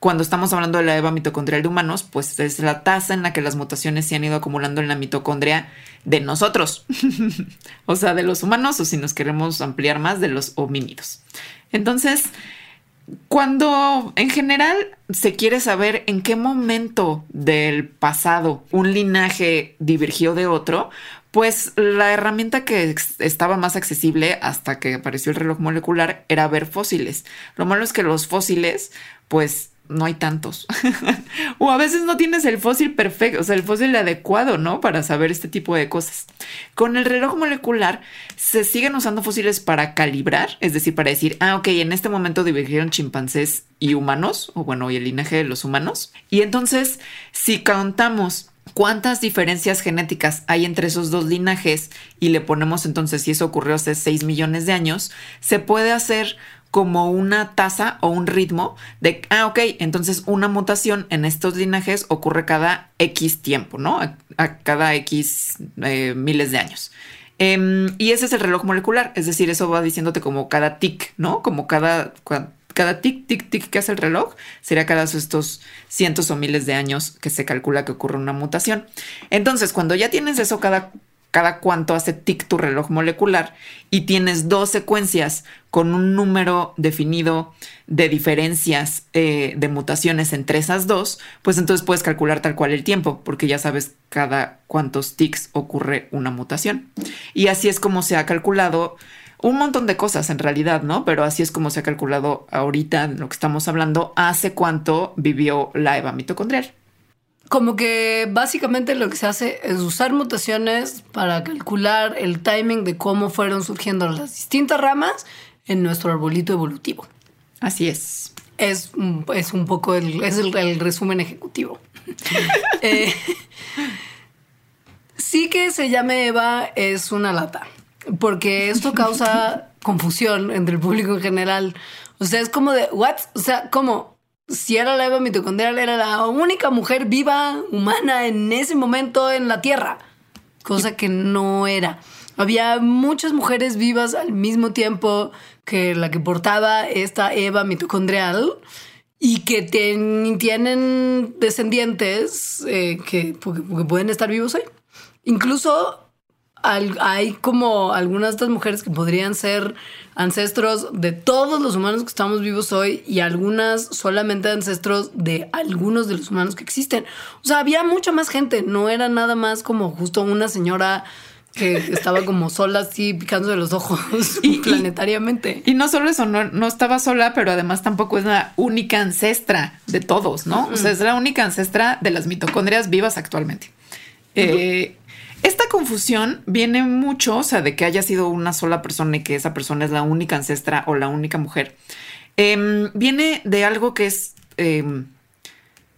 Cuando estamos hablando de la EVA mitocondrial de humanos, pues es la tasa en la que las mutaciones se han ido acumulando en la mitocondria de nosotros, o sea, de los humanos, o si nos queremos ampliar más, de los homínidos. Entonces, cuando en general se quiere saber en qué momento del pasado un linaje divergió de otro, pues la herramienta que estaba más accesible hasta que apareció el reloj molecular era ver fósiles. Lo malo es que los fósiles, pues no hay tantos. o a veces no tienes el fósil perfecto, o sea, el fósil adecuado, ¿no? Para saber este tipo de cosas. Con el reloj molecular se siguen usando fósiles para calibrar, es decir, para decir, ah, ok, en este momento divergieron chimpancés y humanos, o bueno, y el linaje de los humanos. Y entonces, si contamos cuántas diferencias genéticas hay entre esos dos linajes y le ponemos entonces si eso ocurrió hace 6 millones de años, se puede hacer como una tasa o un ritmo de, ah, ok, entonces una mutación en estos linajes ocurre cada X tiempo, ¿no? A, cada X eh, miles de años. Em, y ese es el reloj molecular, es decir, eso va diciéndote como cada tic, ¿no? Como cada, cada tic, tic, tic que hace el reloj, sería cada estos cientos o miles de años que se calcula que ocurre una mutación. Entonces, cuando ya tienes eso cada cada cuánto hace tic tu reloj molecular y tienes dos secuencias con un número definido de diferencias eh, de mutaciones entre esas dos, pues entonces puedes calcular tal cual el tiempo, porque ya sabes cada cuántos tics ocurre una mutación. Y así es como se ha calculado un montón de cosas en realidad, ¿no? Pero así es como se ha calculado ahorita lo que estamos hablando, hace cuánto vivió la EVA mitocondrial como que básicamente lo que se hace es usar mutaciones para calcular el timing de cómo fueron surgiendo las distintas ramas en nuestro arbolito evolutivo. Así es. Es, es un poco el, es el, resumen ejecutivo. Eh, sí que se llame Eva es una lata, porque esto causa confusión entre el público en general. O sea, es como de, ¿what? O sea, ¿cómo? Si era la Eva mitocondrial, era la única mujer viva, humana en ese momento en la Tierra, cosa que no era. Había muchas mujeres vivas al mismo tiempo que la que portaba esta Eva mitocondrial y que tienen descendientes eh, que, que pueden estar vivos hoy. Incluso hay como algunas de estas mujeres que podrían ser ancestros de todos los humanos que estamos vivos hoy y algunas solamente ancestros de algunos de los humanos que existen. O sea, había mucha más gente, no era nada más como justo una señora que estaba como sola así picando de los ojos y, planetariamente. Y, no solo eso, no, no, estaba sola, pero además tampoco es la única ancestra de todos, ¿no? O sea, es la única ancestra de las mitocondrias vivas actualmente. Eh, esta confusión viene mucho, o sea, de que haya sido una sola persona y que esa persona es la única ancestra o la única mujer. Em, viene de algo que es em,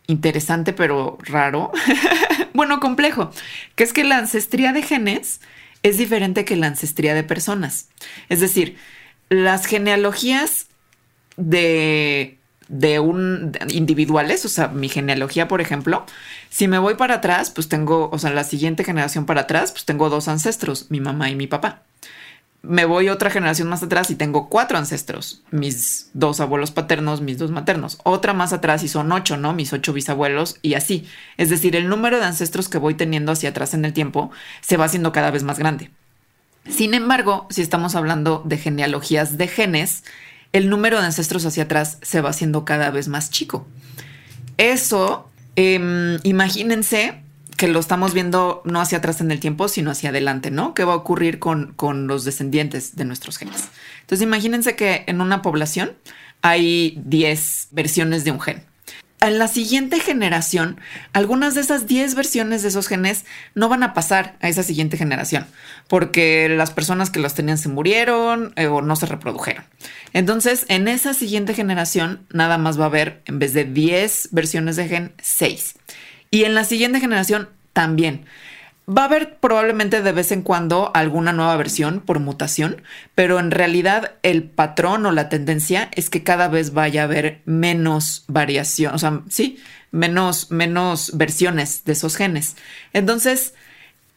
interesante, pero raro. bueno, complejo, que es que la ancestría de genes es diferente que la ancestría de personas. Es decir, las genealogías de de un individuales, o sea, mi genealogía, por ejemplo, si me voy para atrás, pues tengo, o sea, la siguiente generación para atrás, pues tengo dos ancestros, mi mamá y mi papá. Me voy otra generación más atrás y tengo cuatro ancestros, mis dos abuelos paternos, mis dos maternos. Otra más atrás y son ocho, ¿no? Mis ocho bisabuelos y así. Es decir, el número de ancestros que voy teniendo hacia atrás en el tiempo se va haciendo cada vez más grande. Sin embargo, si estamos hablando de genealogías de genes, el número de ancestros hacia atrás se va haciendo cada vez más chico. Eso, em, imagínense que lo estamos viendo no hacia atrás en el tiempo, sino hacia adelante, ¿no? ¿Qué va a ocurrir con, con los descendientes de nuestros genes? Entonces, imagínense que en una población hay 10 versiones de un gen en la siguiente generación, algunas de esas 10 versiones de esos genes no van a pasar a esa siguiente generación, porque las personas que los tenían se murieron eh, o no se reprodujeron. Entonces, en esa siguiente generación, nada más va a haber, en vez de 10 versiones de gen, 6. Y en la siguiente generación, también. Va a haber probablemente de vez en cuando alguna nueva versión por mutación, pero en realidad el patrón o la tendencia es que cada vez vaya a haber menos variación, o sea, sí, menos, menos versiones de esos genes. Entonces,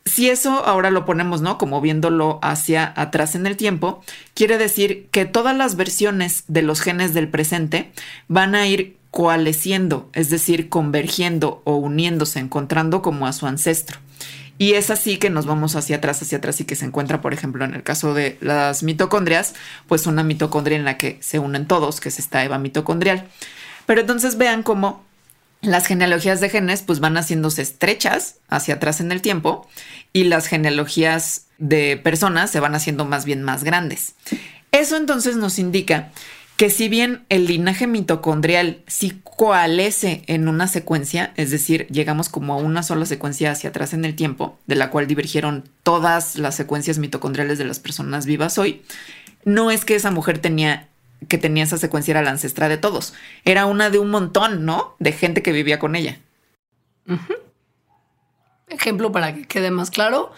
si eso ahora lo ponemos, ¿no? Como viéndolo hacia atrás en el tiempo, quiere decir que todas las versiones de los genes del presente van a ir coalesciendo, es decir, convergiendo o uniéndose, encontrando como a su ancestro. Y es así que nos vamos hacia atrás, hacia atrás y que se encuentra, por ejemplo, en el caso de las mitocondrias, pues una mitocondria en la que se unen todos, que es esta eva mitocondrial. Pero entonces vean cómo las genealogías de genes pues van haciéndose estrechas hacia atrás en el tiempo y las genealogías de personas se van haciendo más bien más grandes. Eso entonces nos indica que si bien el linaje mitocondrial sí coalesce en una secuencia, es decir, llegamos como a una sola secuencia hacia atrás en el tiempo, de la cual divergieron todas las secuencias mitocondriales de las personas vivas hoy, no es que esa mujer tenía que tenía esa secuencia era la ancestra de todos, era una de un montón, ¿no? De gente que vivía con ella. Ejemplo para que quede más claro,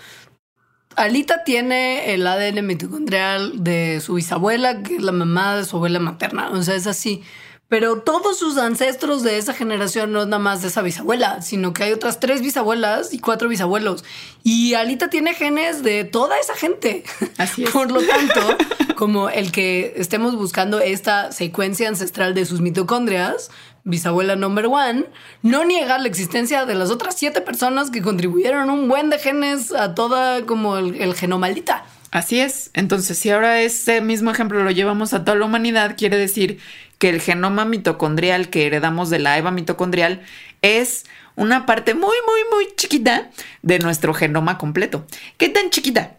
Alita tiene el ADN mitocondrial de su bisabuela, que es la mamá de su abuela materna. O sea, es así. Pero todos sus ancestros de esa generación no es nada más de esa bisabuela, sino que hay otras tres bisabuelas y cuatro bisabuelos. Y Alita tiene genes de toda esa gente. Así es. Por lo tanto, como el que estemos buscando esta secuencia ancestral de sus mitocondrias, bisabuela number one, no niega la existencia de las otras siete personas que contribuyeron un buen de genes a toda como el, el genomalita. Así es. Entonces, si ahora ese mismo ejemplo lo llevamos a toda la humanidad, quiere decir que el genoma mitocondrial que heredamos de la EVA mitocondrial es una parte muy, muy, muy chiquita de nuestro genoma completo. ¿Qué tan chiquita?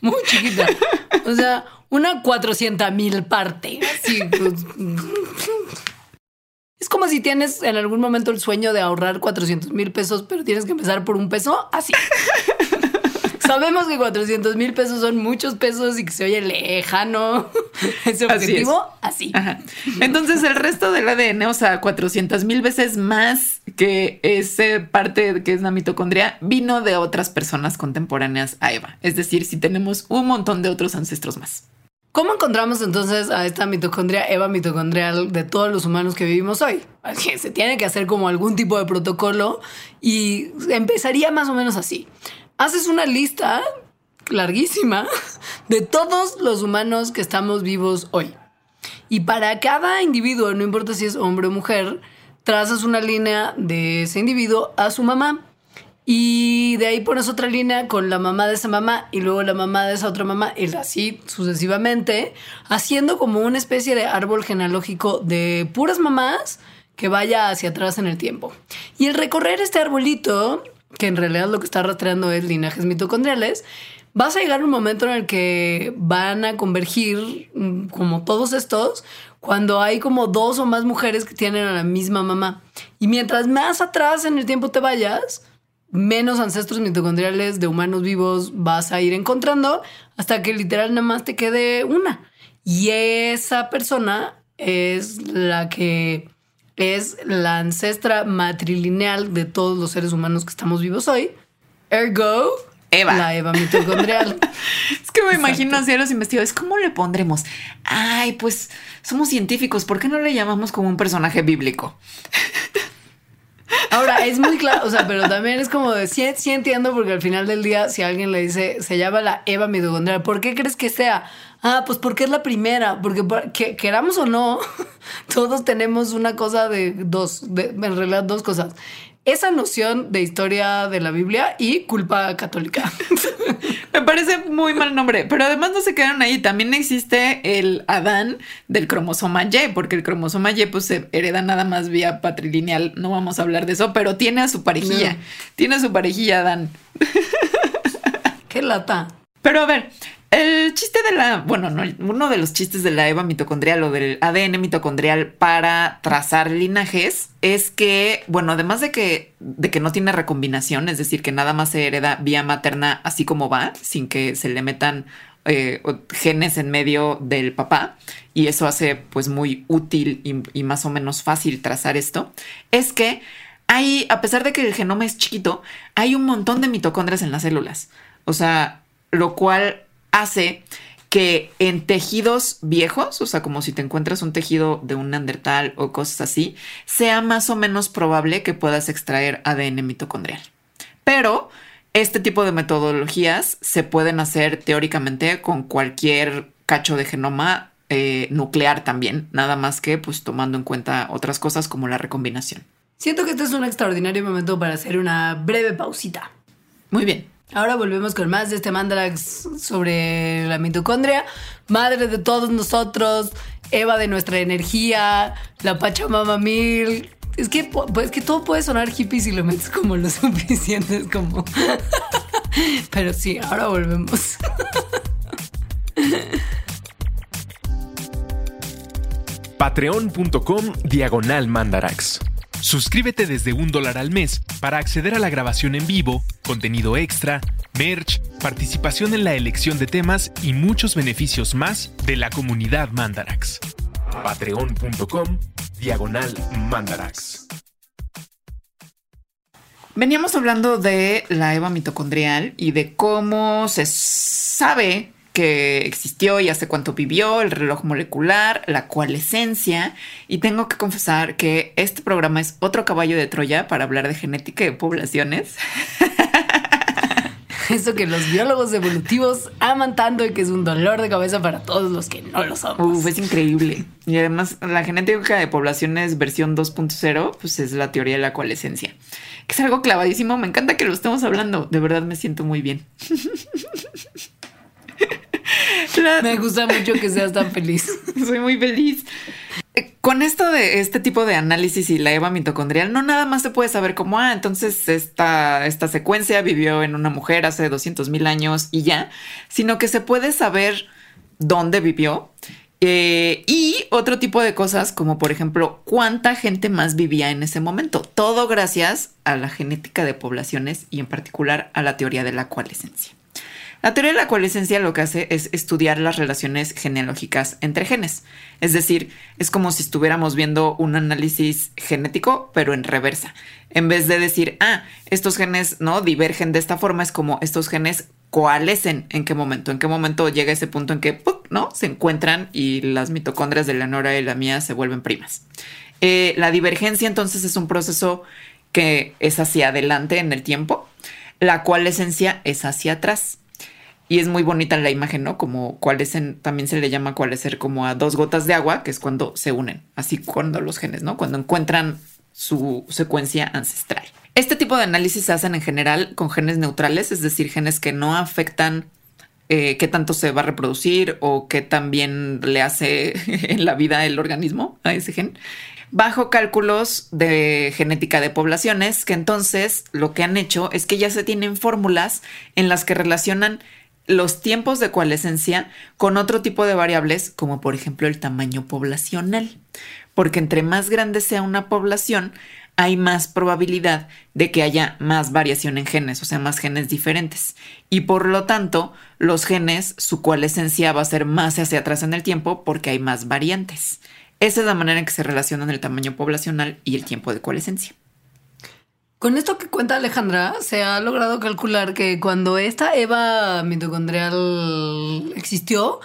muy chiquita. O sea, una cuatrocientas mil parte. Pues. Es como si tienes en algún momento el sueño de ahorrar 400 mil pesos, pero tienes que empezar por un peso, así. Sabemos que 400 mil pesos son muchos pesos y que se oye lejano ese objetivo, así. Entonces el resto del ADN, o sea, 400 mil veces más que ese parte que es la mitocondria, vino de otras personas contemporáneas a Eva. Es decir, si tenemos un montón de otros ancestros más. ¿Cómo encontramos entonces a esta mitocondria Eva mitocondrial de todos los humanos que vivimos hoy? Se tiene que hacer como algún tipo de protocolo y empezaría más o menos así haces una lista larguísima de todos los humanos que estamos vivos hoy. Y para cada individuo, no importa si es hombre o mujer, trazas una línea de ese individuo a su mamá. Y de ahí pones otra línea con la mamá de esa mamá y luego la mamá de esa otra mamá y así sucesivamente, haciendo como una especie de árbol genealógico de puras mamás que vaya hacia atrás en el tiempo. Y el recorrer este arbolito que en realidad lo que está rastreando es linajes mitocondriales, vas a llegar un momento en el que van a convergir, mm, como todos estos, cuando hay como dos o más mujeres que tienen a la misma mamá. Y mientras más atrás en el tiempo te vayas, menos ancestros mitocondriales de humanos vivos vas a ir encontrando hasta que literal nada más te quede una. Y esa persona es la que es la ancestra matrilineal de todos los seres humanos que estamos vivos hoy. Ergo, Eva. La Eva mitocondrial. es que me imagino así a los investigadores, ¿cómo le pondremos? Ay, pues somos científicos, ¿por qué no le llamamos como un personaje bíblico? Ahora, es muy claro, o sea, pero también es como de, sí, sí, entiendo, porque al final del día, si alguien le dice, se llama la Eva mitocondrial, ¿por qué crees que sea? Ah, pues porque es la primera, porque que, queramos o no, todos tenemos una cosa de dos, de, en realidad dos cosas. Esa noción de historia de la Biblia y culpa católica. Me parece muy mal nombre, pero además no se quedaron ahí. También existe el Adán del cromosoma Y, porque el cromosoma Y pues se hereda nada más vía patrilineal. No vamos a hablar de eso, pero tiene a su parejilla. Tiene a su parejilla Adán. Qué lata. Pero a ver, el chiste de la, bueno, no, uno de los chistes de la EVA mitocondrial o del ADN mitocondrial para trazar linajes es que, bueno, además de que, de que no tiene recombinación, es decir, que nada más se hereda vía materna así como va, sin que se le metan eh, genes en medio del papá, y eso hace pues muy útil y, y más o menos fácil trazar esto, es que hay, a pesar de que el genoma es chiquito, hay un montón de mitocondrias en las células. O sea, lo cual hace que en tejidos viejos, o sea, como si te encuentras un tejido de un neandertal o cosas así, sea más o menos probable que puedas extraer ADN mitocondrial. Pero este tipo de metodologías se pueden hacer teóricamente con cualquier cacho de genoma eh, nuclear también, nada más que pues tomando en cuenta otras cosas como la recombinación. Siento que este es un extraordinario momento para hacer una breve pausita. Muy bien. Ahora volvemos con más de este mandalax sobre la mitocondria, madre de todos nosotros, Eva de nuestra energía, la Pachamama Mil. Es que, pues, que todo puede sonar hippie si lo metes como lo suficiente, es como... Pero sí, ahora volvemos. Patreon.com Diagonal Mandarax. Suscríbete desde un dólar al mes para acceder a la grabación en vivo, contenido extra, merch, participación en la elección de temas y muchos beneficios más de la comunidad Mandarax. Patreon.com Diagonal Mandarax. Veníamos hablando de la EVA mitocondrial y de cómo se sabe que existió y hace cuánto vivió, el reloj molecular, la coalescencia. Y tengo que confesar que este programa es otro caballo de Troya para hablar de genética de poblaciones. Eso que los biólogos evolutivos aman tanto y que es un dolor de cabeza para todos los que no lo somos. Uf, es increíble. Y además, la genética de poblaciones versión 2.0, pues es la teoría de la coalescencia. Que es algo clavadísimo. Me encanta que lo estemos hablando. De verdad me siento muy bien. Me gusta mucho que seas tan feliz. Soy muy feliz. Eh, con esto de este tipo de análisis y la EVA mitocondrial, no nada más se puede saber cómo, ah, entonces esta, esta secuencia vivió en una mujer hace 200 mil años y ya, sino que se puede saber dónde vivió eh, y otro tipo de cosas como por ejemplo cuánta gente más vivía en ese momento. Todo gracias a la genética de poblaciones y en particular a la teoría de la coalescencia. La teoría de la coalescencia lo que hace es estudiar las relaciones genealógicas entre genes. Es decir, es como si estuviéramos viendo un análisis genético, pero en reversa. En vez de decir, ah, estos genes no divergen de esta forma, es como estos genes coalescen en qué momento, en qué momento llega ese punto en que no se encuentran y las mitocondrias de la Nora y la mía se vuelven primas. Eh, la divergencia entonces es un proceso que es hacia adelante en el tiempo, la coalescencia es hacia atrás. Y es muy bonita la imagen, ¿no? Como coalescen, también se le llama coalescer como a dos gotas de agua, que es cuando se unen, así cuando los genes, ¿no? Cuando encuentran su secuencia ancestral. Este tipo de análisis se hacen en general con genes neutrales, es decir, genes que no afectan eh, qué tanto se va a reproducir o qué tan bien le hace en la vida el organismo a ese gen, bajo cálculos de genética de poblaciones, que entonces lo que han hecho es que ya se tienen fórmulas en las que relacionan los tiempos de coalescencia con otro tipo de variables, como por ejemplo el tamaño poblacional. Porque entre más grande sea una población, hay más probabilidad de que haya más variación en genes, o sea, más genes diferentes. Y por lo tanto, los genes, su coalescencia va a ser más hacia atrás en el tiempo porque hay más variantes. Esa es la manera en que se relacionan el tamaño poblacional y el tiempo de coalescencia. Con esto que cuenta Alejandra, se ha logrado calcular que cuando esta EVA mitocondrial existió,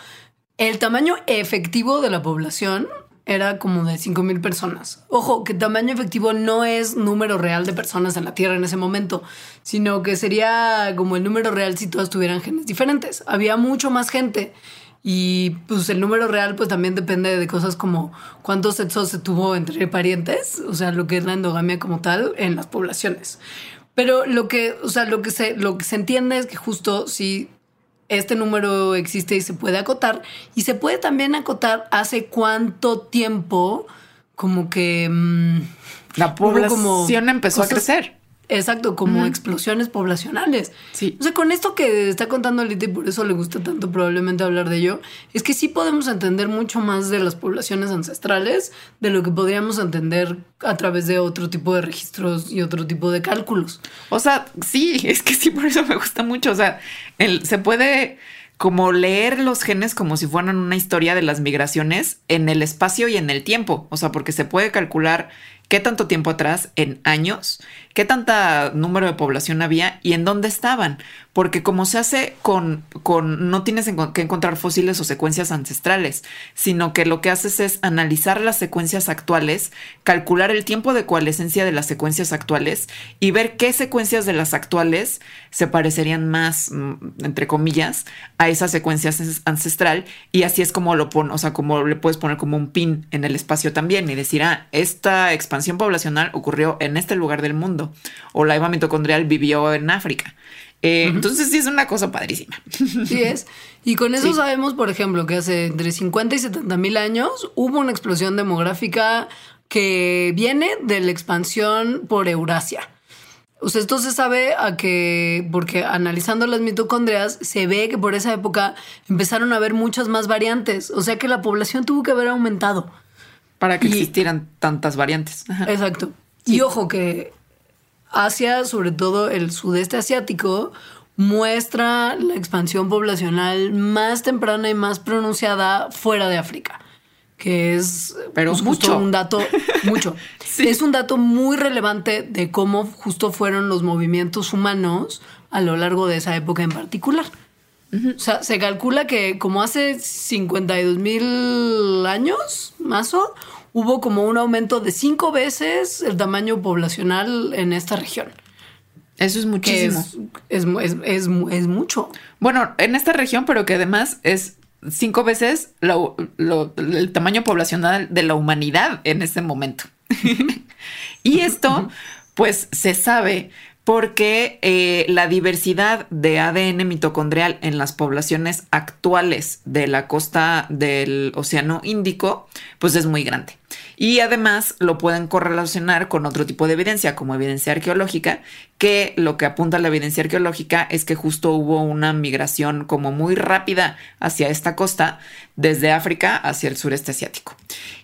el tamaño efectivo de la población era como de 5.000 personas. Ojo, que tamaño efectivo no es número real de personas en la Tierra en ese momento, sino que sería como el número real si todas tuvieran genes diferentes. Había mucho más gente Y pues el número real pues también depende de cosas como cuántos sexos se tuvo entre parientes, o sea, lo que es la endogamia como tal en las poblaciones. Pero lo que, o sea, lo que se, lo que se entiende es que justo si este número existe y se puede acotar, y se puede también acotar hace cuánto tiempo como que... mm, La población empezó a crecer. Exacto, como explosiones poblacionales. Sí. O sea, con esto que está contando Alita y por eso le gusta tanto probablemente hablar de ello, es que sí podemos entender mucho más de las poblaciones ancestrales de lo que podríamos entender a través de otro tipo de registros y otro tipo de cálculos. O sea, sí, es que sí, por eso me gusta mucho. O sea, el- se puede como leer los genes como si fueran una historia de las migraciones en el espacio y en el tiempo. O sea, porque se puede calcular qué tanto tiempo atrás, en años, qué tanta número de población había y en dónde estaban. Porque como se hace con, con no tienes que encontrar fósiles o secuencias ancestrales, sino que lo que haces es analizar las secuencias actuales, calcular el tiempo de coalescencia de las secuencias actuales y ver qué secuencias de las actuales se parecerían más, mm, entre comillas, a esa secuencia ances- ancestral y así es como lo pon, o sea, como le puedes poner como un pin en el espacio también y decir, ah, esta expansión poblacional ocurrió en este lugar del mundo o la eva mitocondrial vivió en África. Eh, Entonces sí es una cosa padrísima. Sí es. Y con eso Sí. sabemos, por ejemplo, que hace entre 50 y 70 mil años hubo una explosión demográfica que viene de la expansión por Eurasia. O sea, esto se sabe a que, porque analizando las mitocondrias, se ve que por esa época empezaron a haber muchas más variantes. O sea que la población tuvo que haber aumentado. Para que Y- existieran tantas variantes. Ajá. Exacto. Y ojo que Asia, sobre todo el sudeste asiático, muestra la expansión poblacional más temprana y más pronunciada fuera de África. Que es Pero pues, justo mucho. un dato, mucho. Sí. Es un dato muy relevante de cómo justo fueron los movimientos humanos a lo largo de esa época en particular. O sea, se calcula que como hace 52 mil años, más o, hubo como un aumento de cinco veces el tamaño poblacional en esta región. Eso es muchísimo. es, es, es, es, es mucho. Bueno, en esta región, pero que además es cinco veces lo- lo- el tamaño poblacional de la humanidad en este momento. y esto, pues, se sabe porque eh, la diversidad de ADN mitocondrial en las poblaciones actuales de la costa del Océano Índico, pues es muy grande. Y además lo pueden correlacionar con otro tipo de evidencia, como evidencia arqueológica, que lo que apunta a la evidencia arqueológica es que justo hubo una migración como muy rápida hacia esta costa, desde África hacia el sureste asiático.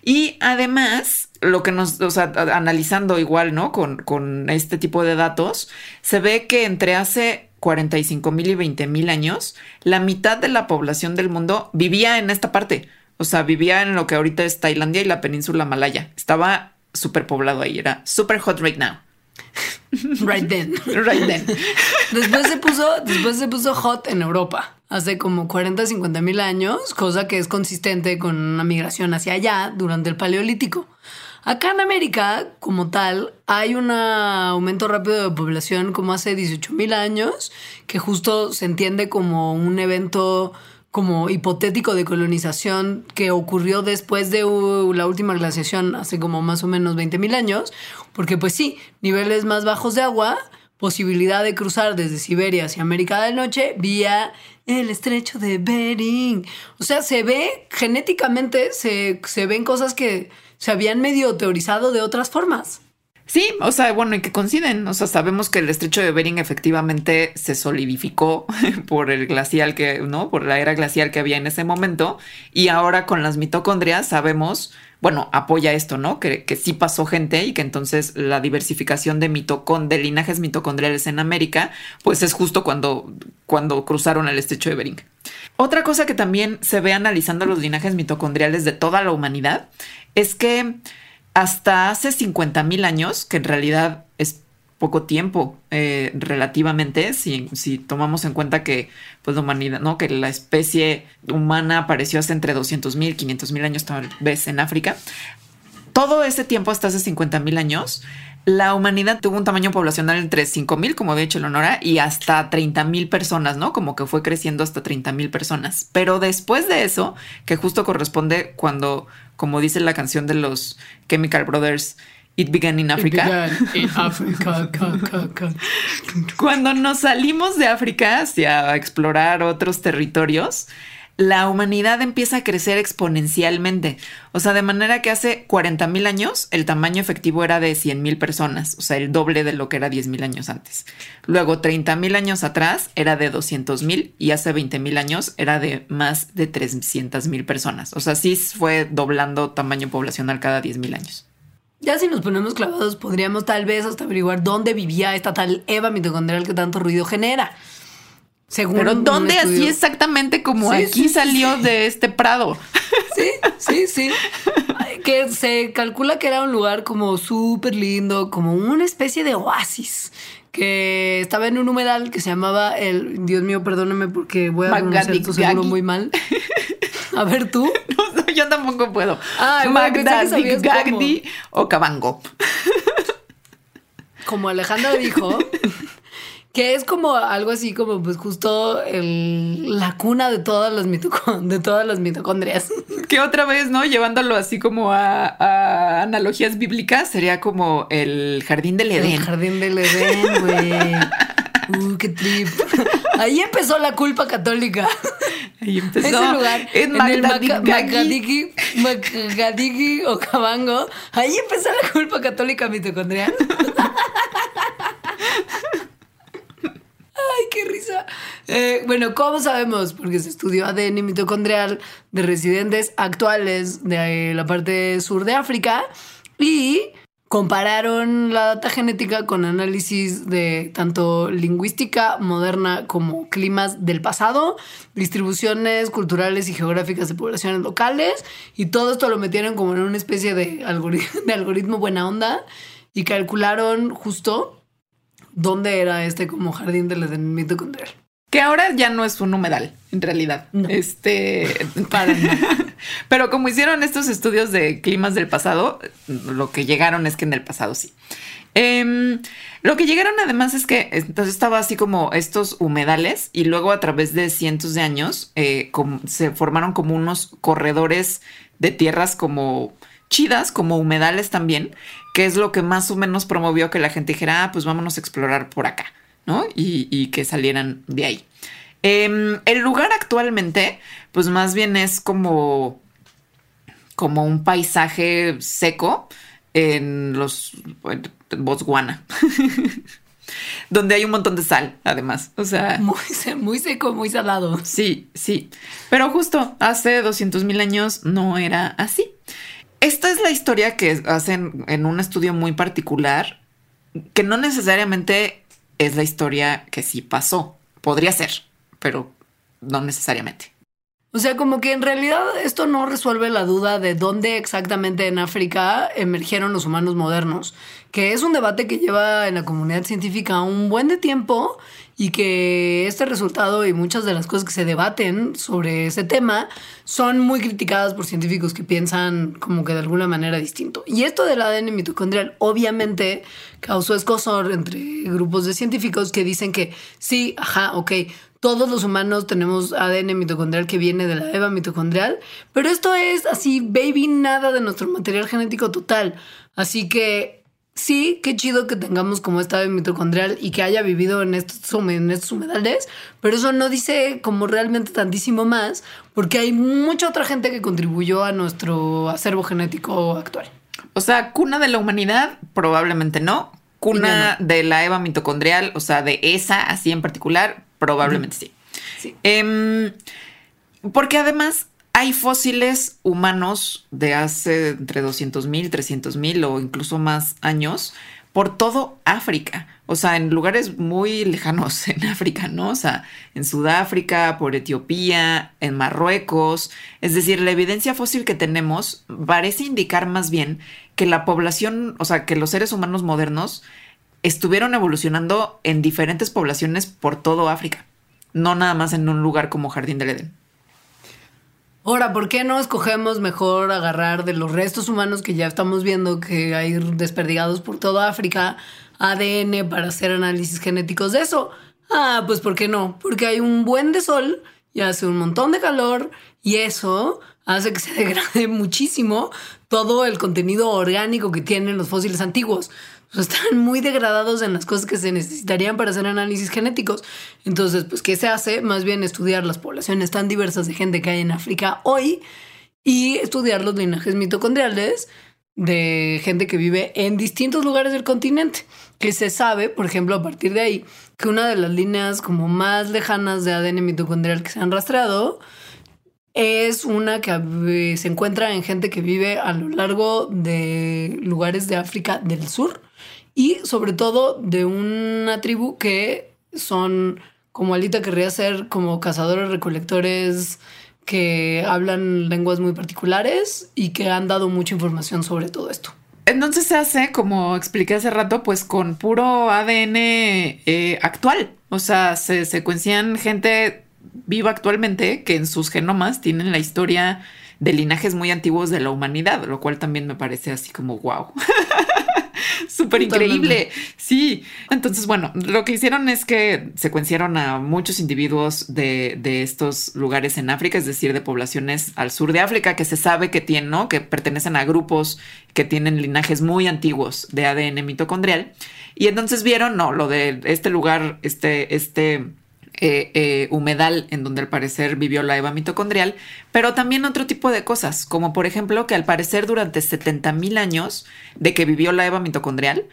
Y además, lo que nos, o sea, analizando igual, ¿no? Con, con este tipo de datos, se ve que entre hace 45 mil y 20 mil años, la mitad de la población del mundo vivía en esta parte. O sea, vivía en lo que ahorita es Tailandia y la península malaya. Estaba súper poblado ahí, era super hot right now. Right then. Right then. Después se puso, después se puso hot en Europa, hace como 40, 50 mil años, cosa que es consistente con una migración hacia allá durante el Paleolítico. Acá en América, como tal, hay un aumento rápido de población como hace 18 mil años, que justo se entiende como un evento como hipotético de colonización que ocurrió después de uh, la última glaciación hace como más o menos 20 mil años, porque pues sí, niveles más bajos de agua, posibilidad de cruzar desde Siberia hacia América del Norte vía el estrecho de Bering. O sea, se ve genéticamente, se, se ven cosas que se habían medio teorizado de otras formas. Sí, o sea, bueno, y que coinciden. O sea, sabemos que el estrecho de Bering efectivamente se solidificó por el glacial que, ¿no? Por la era glacial que había en ese momento. Y ahora con las mitocondrias sabemos, bueno, apoya esto, ¿no? Que, que sí pasó gente y que entonces la diversificación de mitocon de linajes mitocondriales en América, pues es justo cuando, cuando cruzaron el estrecho de Bering. Otra cosa que también se ve analizando los linajes mitocondriales de toda la humanidad es que hasta hace 50 mil años, que en realidad es poco tiempo eh, relativamente, si, si tomamos en cuenta que pues la humanidad, ¿no? Que la especie humana apareció hace entre 200 mil, 500 mil años tal vez en África. Todo ese tiempo, hasta hace 50 mil años, la humanidad tuvo un tamaño poblacional entre 5 mil, como había dicho Leonora, y hasta 30 mil personas, ¿no? Como que fue creciendo hasta 30 mil personas. Pero después de eso, que justo corresponde cuando, como dice la canción de los Chemical Brothers, It began in Africa. Cuando nos salimos de África hacia explorar otros territorios, la humanidad empieza a crecer exponencialmente. O sea, de manera que hace 40 mil años el tamaño efectivo era de 100 mil personas, o sea, el doble de lo que era 10 mil años antes. Luego, 30 mil años atrás era de 200 mil y hace 20 mil años era de más de 300 mil personas. O sea, sí fue doblando tamaño poblacional cada 10 mil años. Ya si nos ponemos clavados, podríamos tal vez hasta averiguar dónde vivía esta tal Eva mitocondrial que tanto ruido genera. Según Pero ¿dónde así exactamente como aquí salió de este prado? Sí, sí, sí. Que se calcula que era un lugar como súper lindo, como una especie de oasis que estaba en un humedal que se llamaba el Dios mío, perdóname porque voy a pronunciar seguro muy mal. A ver tú. No, yo tampoco puedo. Ah, Gagdi o Cabango. Como Alejandra dijo, que es como algo así como pues justo la cuna de todas las de todas las mitocondrias. Que otra vez, ¿no? Llevándolo así como a, analogías bíblicas, sería como el jardín del Edén. El jardín del Edén, güey. Uh, qué trip. Ahí empezó la culpa católica. Ahí empezó. Ese lugar, en, el Macadiki, Macadiki o Cabango. Ahí empezó la culpa católica mitocondrial. Ay, qué risa. Eh, bueno, ¿cómo sabemos? Porque se estudió ADN mitocondrial de residentes actuales de la parte sur de África y compararon la data genética con análisis de tanto lingüística moderna como climas del pasado, distribuciones culturales y geográficas de poblaciones locales, y todo esto lo metieron como en una especie de algoritmo buena onda y calcularon justo dónde era este como jardín del Edén mitocondrial. Que ahora ya no es un humedal, en realidad. Este, para Pero como hicieron estos estudios de climas del pasado, lo que llegaron es que en el pasado sí. Em, lo que llegaron además es que entonces estaba así como estos humedales y luego a través de cientos de años eh, se formaron como unos corredores de tierras como chidas, como humedales también, que es lo que más o menos promovió que la gente dijera, ah, pues vámonos a explorar por acá, ¿no? Y, que salieran de ahí. Em, el lugar actualmente, pues más bien es como, como un paisaje seco en los Botswana. donde hay un montón de sal, además. O sea. Muy, muy seco, muy salado. Sí, sí. Pero justo hace 200 mil años no era así. Esta es la historia que hacen en un estudio muy particular, que no necesariamente es la historia que sí pasó. Podría ser, pero no necesariamente. O sea, como que en realidad esto no resuelve la duda de dónde exactamente en África emergieron los humanos modernos, que es un debate que lleva en la comunidad científica un buen de tiempo y que este resultado y muchas de las cosas que se debaten sobre ese tema son muy criticadas por científicos que piensan como que de alguna manera distinto. Y esto del ADN mitocondrial obviamente causó escosor entre grupos de científicos que dicen que sí, ajá, ok, todos los humanos tenemos ADN mitocondrial que viene de la EVA mitocondrial, pero esto es así, baby, nada de nuestro material genético total. Así que sí, qué chido que tengamos como estado mitocondrial y que haya vivido en estos, en estos humedales, pero eso no dice como realmente tantísimo más, porque hay mucha otra gente que contribuyó a nuestro acervo genético actual. O sea, cuna de la humanidad, probablemente no. Cuna de la Eva mitocondrial, o sea, de esa así en particular, probablemente sí. sí. Em, porque además hay fósiles humanos de hace entre 200 mil, 300 mil o incluso más años por todo África. O sea, en lugares muy lejanos en África, ¿no? O sea, en Sudáfrica, por Etiopía, en Marruecos. Es decir, la evidencia fósil que tenemos parece indicar más bien que la población, o sea, que los seres humanos modernos estuvieron evolucionando en diferentes poblaciones por todo África, no nada más en un lugar como Jardín del Edén. Ahora, ¿por qué no escogemos mejor agarrar de los restos humanos que ya estamos viendo que hay desperdigados por toda África ADN para hacer análisis genéticos de eso? Ah, pues ¿por qué no? Porque hay un buen de sol y hace un montón de calor y eso hace que se degrade muchísimo todo el contenido orgánico que tienen los fósiles antiguos. están muy degradados en las cosas que se necesitarían para hacer análisis genéticos. Entonces, pues, ¿qué se hace? Más bien estudiar las poblaciones tan diversas de gente que hay en África hoy y estudiar los linajes mitocondriales de gente que vive en distintos lugares del continente. Que se sabe, por ejemplo, a partir de ahí, que una de las líneas como más lejanas de ADN mitocondrial que se han rastreado es una que se encuentra en gente que vive a lo largo de lugares de África del Sur y sobre todo de una tribu que son, como Alita querría ser, como cazadores recolectores que hablan lenguas muy particulares y que han dado mucha información sobre todo esto. Entonces se hace, como expliqué hace rato, pues con puro ADN eh, actual. O sea, se secuencian gente viva actualmente que en sus genomas tienen la historia de linajes muy antiguos de la humanidad, lo cual también me parece así como wow. Súper increíble. Sí. Entonces, bueno, lo que hicieron es que secuenciaron a muchos individuos de, de, estos lugares en África, es decir, de poblaciones al sur de África que se sabe que tienen, ¿no? Que pertenecen a grupos que tienen linajes muy antiguos de ADN mitocondrial. Y entonces vieron, no, lo de este lugar, este, este eh, eh, humedal en donde al parecer vivió la Eva mitocondrial, pero también otro tipo de cosas, como por ejemplo que al parecer durante 70 mil años de que vivió la Eva mitocondrial,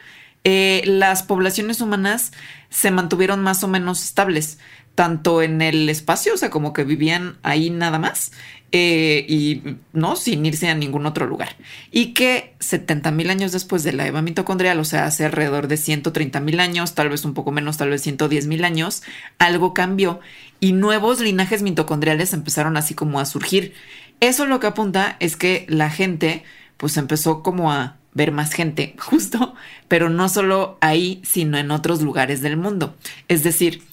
eh, las poblaciones humanas se mantuvieron más o menos estables, tanto en el espacio, o sea, como que vivían ahí nada más, eh, y no sin irse a ningún otro lugar. Y que 70 mil años después de la Eva mitocondrial, o sea, hace alrededor de 130 mil años, tal vez un poco menos, tal vez 110 mil años, algo cambió y nuevos linajes mitocondriales empezaron así como a surgir. Eso lo que apunta es que la gente pues empezó como a ver más gente, justo, pero no solo ahí, sino en otros lugares del mundo. Es decir,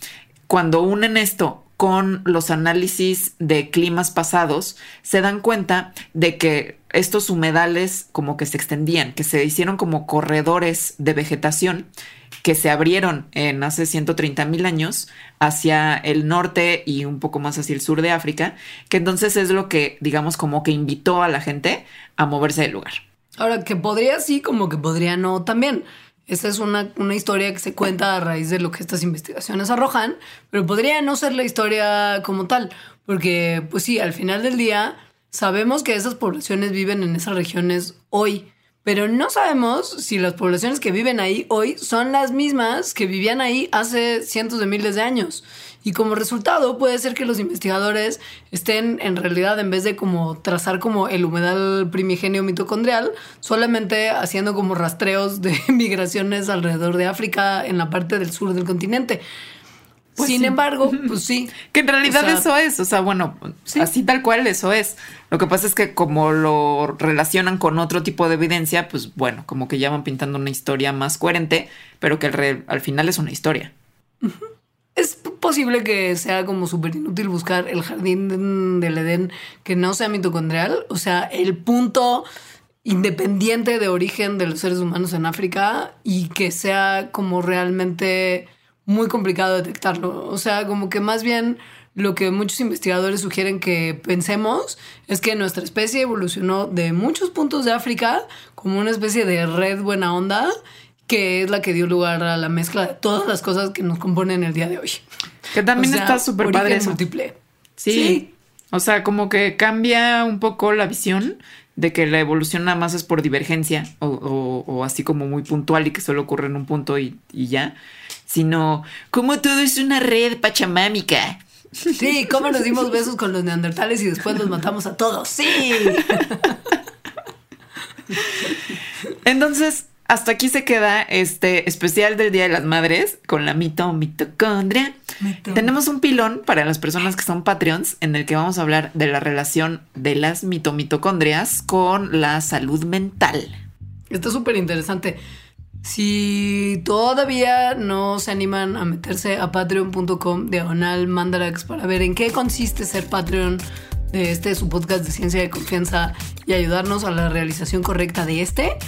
cuando unen esto con los análisis de climas pasados, se dan cuenta de que estos humedales como que se extendían, que se hicieron como corredores de vegetación que se abrieron en hace 130 mil años hacia el norte y un poco más hacia el sur de África, que entonces es lo que, digamos, como que invitó a la gente a moverse del lugar. Ahora, que podría sí, como que podría no también. Esa es una, historia que se cuenta a raíz de lo que estas investigaciones arrojan, pero podría no ser la historia como tal, porque pues sí, al final del día sabemos que esas poblaciones viven en esas regiones hoy, pero no sabemos si las poblaciones que viven ahí hoy son las mismas que vivían ahí hace cientos de miles de años. Y como resultado puede ser que los investigadores estén en realidad en vez de como trazar como el humedal primigenio mitocondrial, solamente haciendo como rastreos de migraciones alrededor de África en la parte del sur del continente. Pues Sin embargo, pues sí. Que en realidad eso es, o sea, bueno, así tal cual eso es. Lo que pasa es que como lo relacionan con otro tipo de evidencia, pues bueno, como que ya van pintando una historia más coherente, pero que al, al final es una historia es posible que sea como súper inútil buscar el jardín del Edén que no sea mitocondrial, o sea, el punto independiente de origen de los seres humanos en África y que sea como realmente muy complicado detectarlo. O sea, como que más bien lo que muchos investigadores sugieren que pensemos es que nuestra especie evolucionó de muchos puntos de África como una especie de red buena onda que es la que dio lugar a la mezcla de todas las cosas que nos componen el día de hoy. Que también está súper padre. múltiple. Sí. O sea, como que cambia un poco la visión de que la evolución nada más es por divergencia o, así como muy puntual y que solo ocurre en un punto y, y ya, sino como todo es una red pachamámica. Sí, cómo nos dimos besos con los neandertales y después los matamos a todos. Sí. Entonces, hasta aquí se queda este especial del Día de las Madres con la mito mitocondria. Tenemos un pilón para las personas que son Patreons en el que vamos a hablar de la relación de las mitomitocondrias con la salud mental. Está súper interesante. Si todavía no se animan a meterse a patreon.com diagonal mandarax para ver en qué consiste ser Patreon de este su podcast de ciencia de confianza y ayudarnos a la realización correcta de este,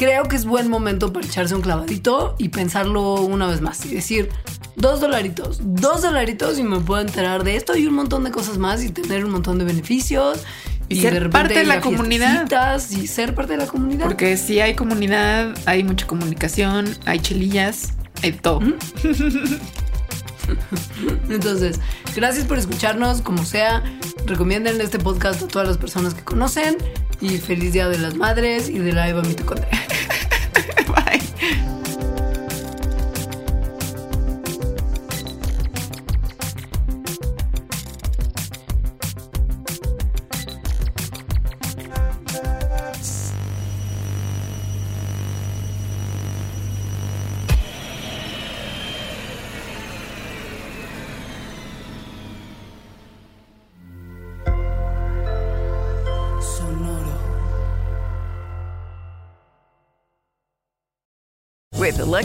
creo que es buen momento para echarse un clavadito y pensarlo una vez más y decir, dos dolaritos, dos dolaritos y me puedo enterar de esto y un montón de cosas más y tener un montón de beneficios. Y ser parte de la comunidad. Y ser parte de la comunidad. Porque si hay comunidad, hay mucha comunicación, hay chelillas, hay todo. Entonces, gracias por escucharnos, como sea. Recomienden este podcast a todas las personas que conocen. Y feliz Día de las Madres y de la Eva Mitocondria. Bye.